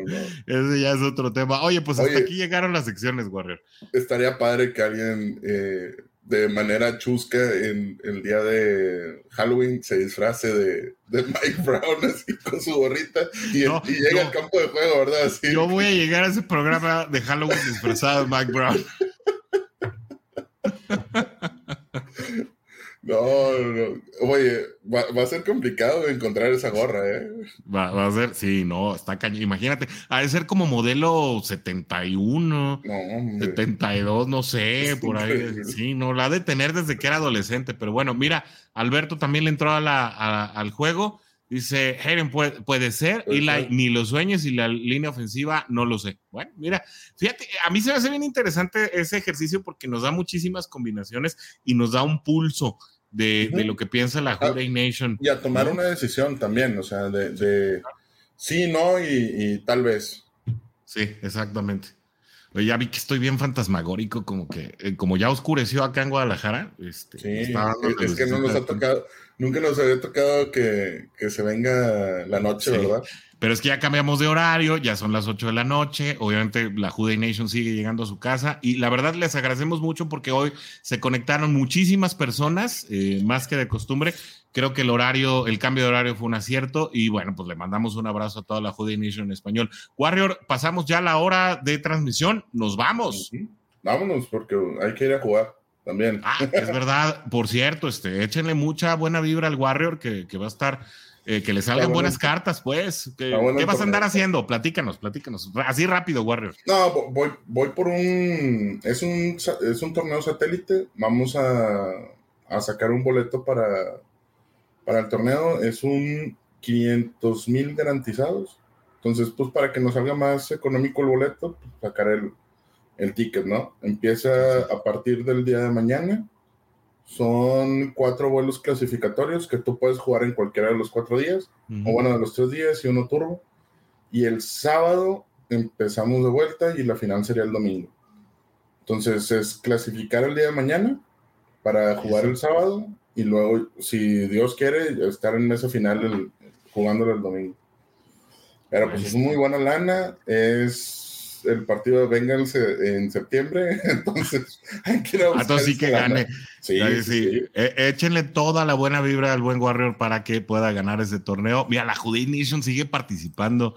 Speaker 1: ese ya es otro tema. Oye, pues hasta aquí llegaron las secciones, Warrior.
Speaker 2: Estaría padre que alguien eh, de manera chusca en el día de Halloween se disfrace de, de Mike Brown así con su gorrita y, llega al campo de juego, ¿verdad?
Speaker 1: Yo voy a llegar a ese programa de Halloween disfrazado de Mike Brown.
Speaker 2: No, no. Oye, va, a ser complicado encontrar esa gorra, ¿eh?
Speaker 1: Va, a ser, sí, no, está cañón. Imagínate, ha de ser como modelo 71, no, 72, no sé, por ahí. Sí, no, la ha de tener desde que era adolescente. Pero bueno, mira, Alberto también le entró a la, al juego. Dice, Heren puede, puede ser, y la, ni los sueños y la línea ofensiva no lo sé. Bueno, mira, fíjate, a mí se me hace bien interesante ese ejercicio porque nos da muchísimas combinaciones y nos da un pulso de, lo que piensa la Hurray Nation.
Speaker 2: Y a tomar una decisión también, o sea, de, sí, no y, tal vez.
Speaker 1: Sí, exactamente. Oye, ya vi que estoy bien fantasmagórico, como que, eh, como ya oscureció acá en Guadalajara. Este,
Speaker 2: sí, es, que no nos ha tocado, nunca nos había tocado que, se venga la noche, ¿verdad?
Speaker 1: Pero es que ya cambiamos de horario, ya son las 8 de la noche, obviamente la Juday Nation sigue llegando a su casa y la verdad les agradecemos mucho porque hoy se conectaron muchísimas personas, eh, más que de costumbre. Creo que el horario, el cambio de horario fue un acierto y bueno, pues le mandamos un abrazo a toda la Juday Nation en español. Warrior, pasamos ya la hora de transmisión, nos vamos.
Speaker 2: Vámonos porque hay que ir a jugar también.
Speaker 1: Ah, es verdad, por cierto, este, échenle mucha buena vibra al Warrior que, que va a estar eh, que le salgan buenas cartas, pues. ¿Qué, vas a andar haciendo? Platícanos, platícanos. Así rápido, Warrior.
Speaker 2: No, voy, voy por un. Es un, es un torneo satélite. Vamos a, a sacar un boleto para, para el torneo. Es un 500 mil garantizados. Entonces, pues para que nos salga más económico el boleto, pues, sacar el, el ticket, ¿no? Empieza a partir del día de mañana son cuatro vuelos clasificatorios que tú puedes jugar en cualquiera de los cuatro días, o bueno, de los tres días y uno turbo. Y el sábado empezamos de vuelta y la final sería el domingo. Entonces es clasificar el día de mañana para jugar el sábado y luego, si Dios quiere, estar en esa final el, jugándolo el domingo. Pero pues es muy buena lana, es el partido de Bengals en septiembre, entonces hay que
Speaker 1: ah, sí que gane. Sí, sí. E, échenle toda la buena vibra al buen Warrior para que pueda ganar ese torneo. Mira, la Judy Nation sigue participando.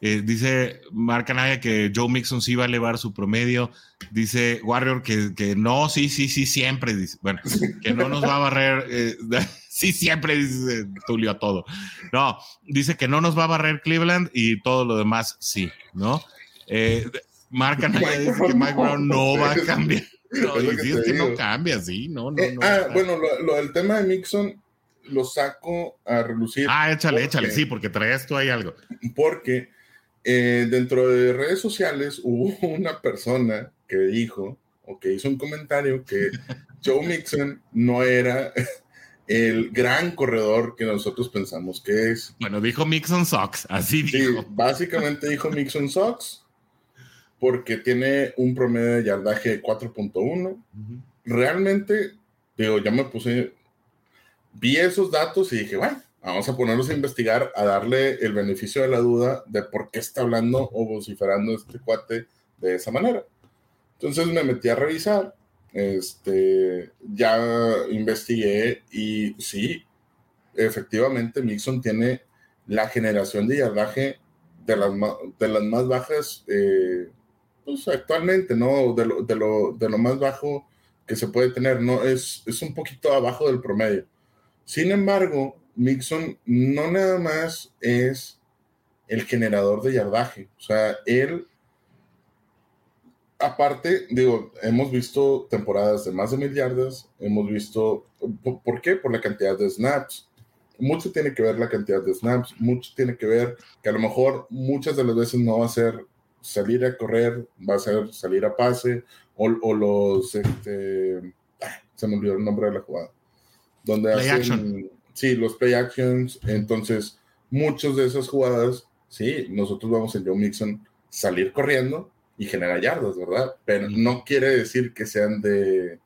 Speaker 1: Eh, dice Mark Anaya que Joe Mixon sí va a elevar su promedio. Dice Warrior que, que no, sí, sí, sí, siempre. Dice, bueno, que no nos va a barrer. Eh, sí, siempre dice Tulio a todo. No, dice que no nos va a barrer Cleveland y todo lo demás sí, ¿no? Eh, Mark dice que Mike Brown no va a cambiar. No, es que, no cambia, sí, no, no,
Speaker 2: eh,
Speaker 1: no.
Speaker 2: Ah, bueno, lo, del tema de Mixon lo saco a relucir.
Speaker 1: Ah, échale, échale, sí, porque traes tú ahí algo.
Speaker 2: Porque eh, dentro de redes sociales hubo una persona que dijo o que hizo un comentario que Joe Mixon no era el gran corredor que nosotros pensamos que es.
Speaker 1: Bueno, dijo Mixon Sox, así dijo.
Speaker 2: básicamente dijo Mixon Sox porque tiene un promedio de yardaje de 4.1. Realmente, digo, ya me puse, vi esos datos y dije, bueno, vamos a ponernos a investigar, a darle el beneficio de la duda de por qué está hablando o vociferando este cuate de esa manera. Entonces me metí a revisar, este, ya investigué y sí, efectivamente Mixon tiene la generación de yardaje de las, de las más bajas eh, pues, actualmente, ¿no? De lo, de, lo, de lo, más bajo que se puede tener, ¿no? Es, es un poquito abajo del promedio. Sin embargo, Mixon no nada más es el generador de yardaje, o sea, él, aparte, digo, hemos visto temporadas de más de mil yardas, hemos visto, ¿por qué? Por la cantidad de snaps. Mucho tiene que ver la cantidad de snaps, mucho tiene que ver que a lo mejor muchas de las veces no va a ser salir a correr, va a ser salir a pase, o, los, este, se me olvidó el nombre de la jugada. Donde
Speaker 1: Play
Speaker 2: hacen,
Speaker 1: action.
Speaker 2: sí, los play actions. Entonces, muchas de esas jugadas, sí, nosotros vamos en Joe Mixon salir corriendo y generar yardas, ¿verdad? Pero no quiere decir que sean de,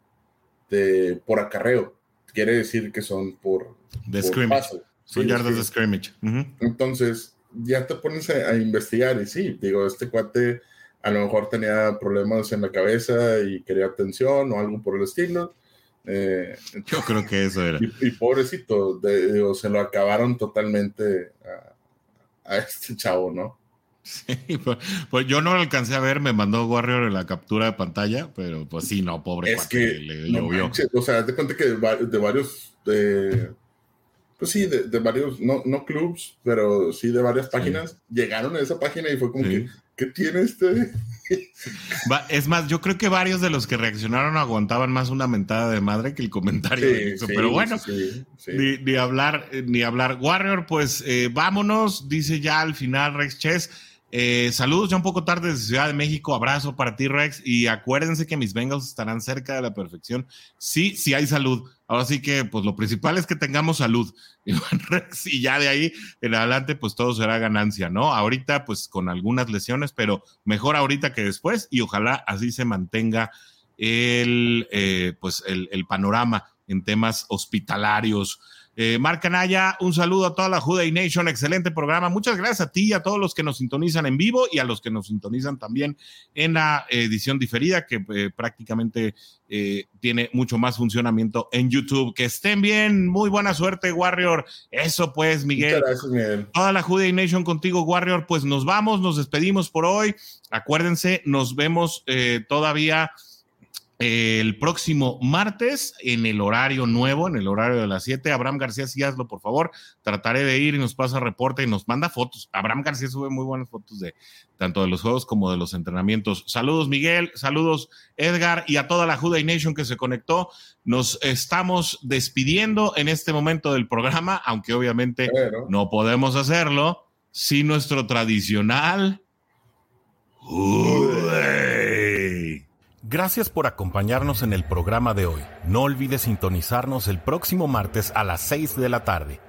Speaker 2: de por acarreo, quiere decir que son por,
Speaker 1: De
Speaker 2: por
Speaker 1: scrimmage.
Speaker 2: pase.
Speaker 1: Son
Speaker 2: Sí,
Speaker 1: yardas de scrimmage. Ujú.
Speaker 2: Entonces, ya te pones a, a investigar y sí, digo, este cuate a lo mejor tenía problemas en la cabeza y quería atención o algo por el estilo. Eh,
Speaker 1: Yo creo que eso era.
Speaker 2: y, y pobrecito, de- digo, se lo acabaron totalmente a, a este chavo, ¿no?
Speaker 1: Sí, pues, pues yo no lo alcancé a ver, me mandó Warrior en la captura de pantalla, pero pues sí, no, pobre
Speaker 2: es
Speaker 1: cuate,
Speaker 2: que,
Speaker 1: le
Speaker 2: no
Speaker 1: llovió.
Speaker 2: manches, o sea, te cuenta que de varios, de, pues sí, de, de varios, no, no clubs, pero sí de varias páginas, llegaron a esa página y fue como
Speaker 1: Sí.
Speaker 2: que, ¿qué tiene este?
Speaker 1: Va- es más, yo creo que varios de los que reaccionaron aguantaban más una mentada de madre que el comentario de Nixon, pero bueno,
Speaker 2: sí.
Speaker 1: Ni, ni hablar, eh, ni hablar. Warrior, pues eh, vámonos, dice ya al final Rex Chess. Eh, saludos ya un poco tarde desde Ciudad de México, abrazo para ti Rex y acuérdense que mis Bengals estarán cerca de la perfección. Sí, sí hay salud. Ahora sí que pues lo principal es que tengamos salud. Y ya de ahí en adelante pues todo será ganancia, ¿no? Ahorita pues con algunas lesiones, pero mejor ahorita que después y ojalá así se mantenga el, eh, pues el panorama en temas hospitalarios. Eh, Marc Canalla, un saludo a toda la Juday Nation, excelente programa. Muchas gracias a ti y a todos los que nos sintonizan en vivo y a los que nos sintonizan también en la edición diferida, que eh, prácticamente eh, tiene mucho más funcionamiento en YouTube. Que estén bien, muy buena suerte, Warrior. Eso pues, Miguel.
Speaker 2: Muchas gracias, Miguel.
Speaker 1: Toda la Juday Nation contigo, Warrior. Pues nos vamos, nos despedimos por hoy. Acuérdense, nos vemos eh, todavía el próximo martes en el horario nuevo, en el horario de las 7. Abraham García, sí hazlo, por favor. Trataré de ir y nos pasa reporte y nos manda fotos. Abraham García sube muy buenas fotos de tanto de los juegos como de los entrenamientos. Saludos, Miguel. Saludos, Edgar, y a toda la Juday Nation que se conectó. Nos estamos despidiendo en este momento del programa, aunque obviamente
Speaker 2: Pero,
Speaker 1: no podemos hacerlo sin nuestro tradicional.
Speaker 3: Gracias por acompañarnos en el programa de hoy. No olvides sintonizarnos el próximo martes a las 6 de la tarde.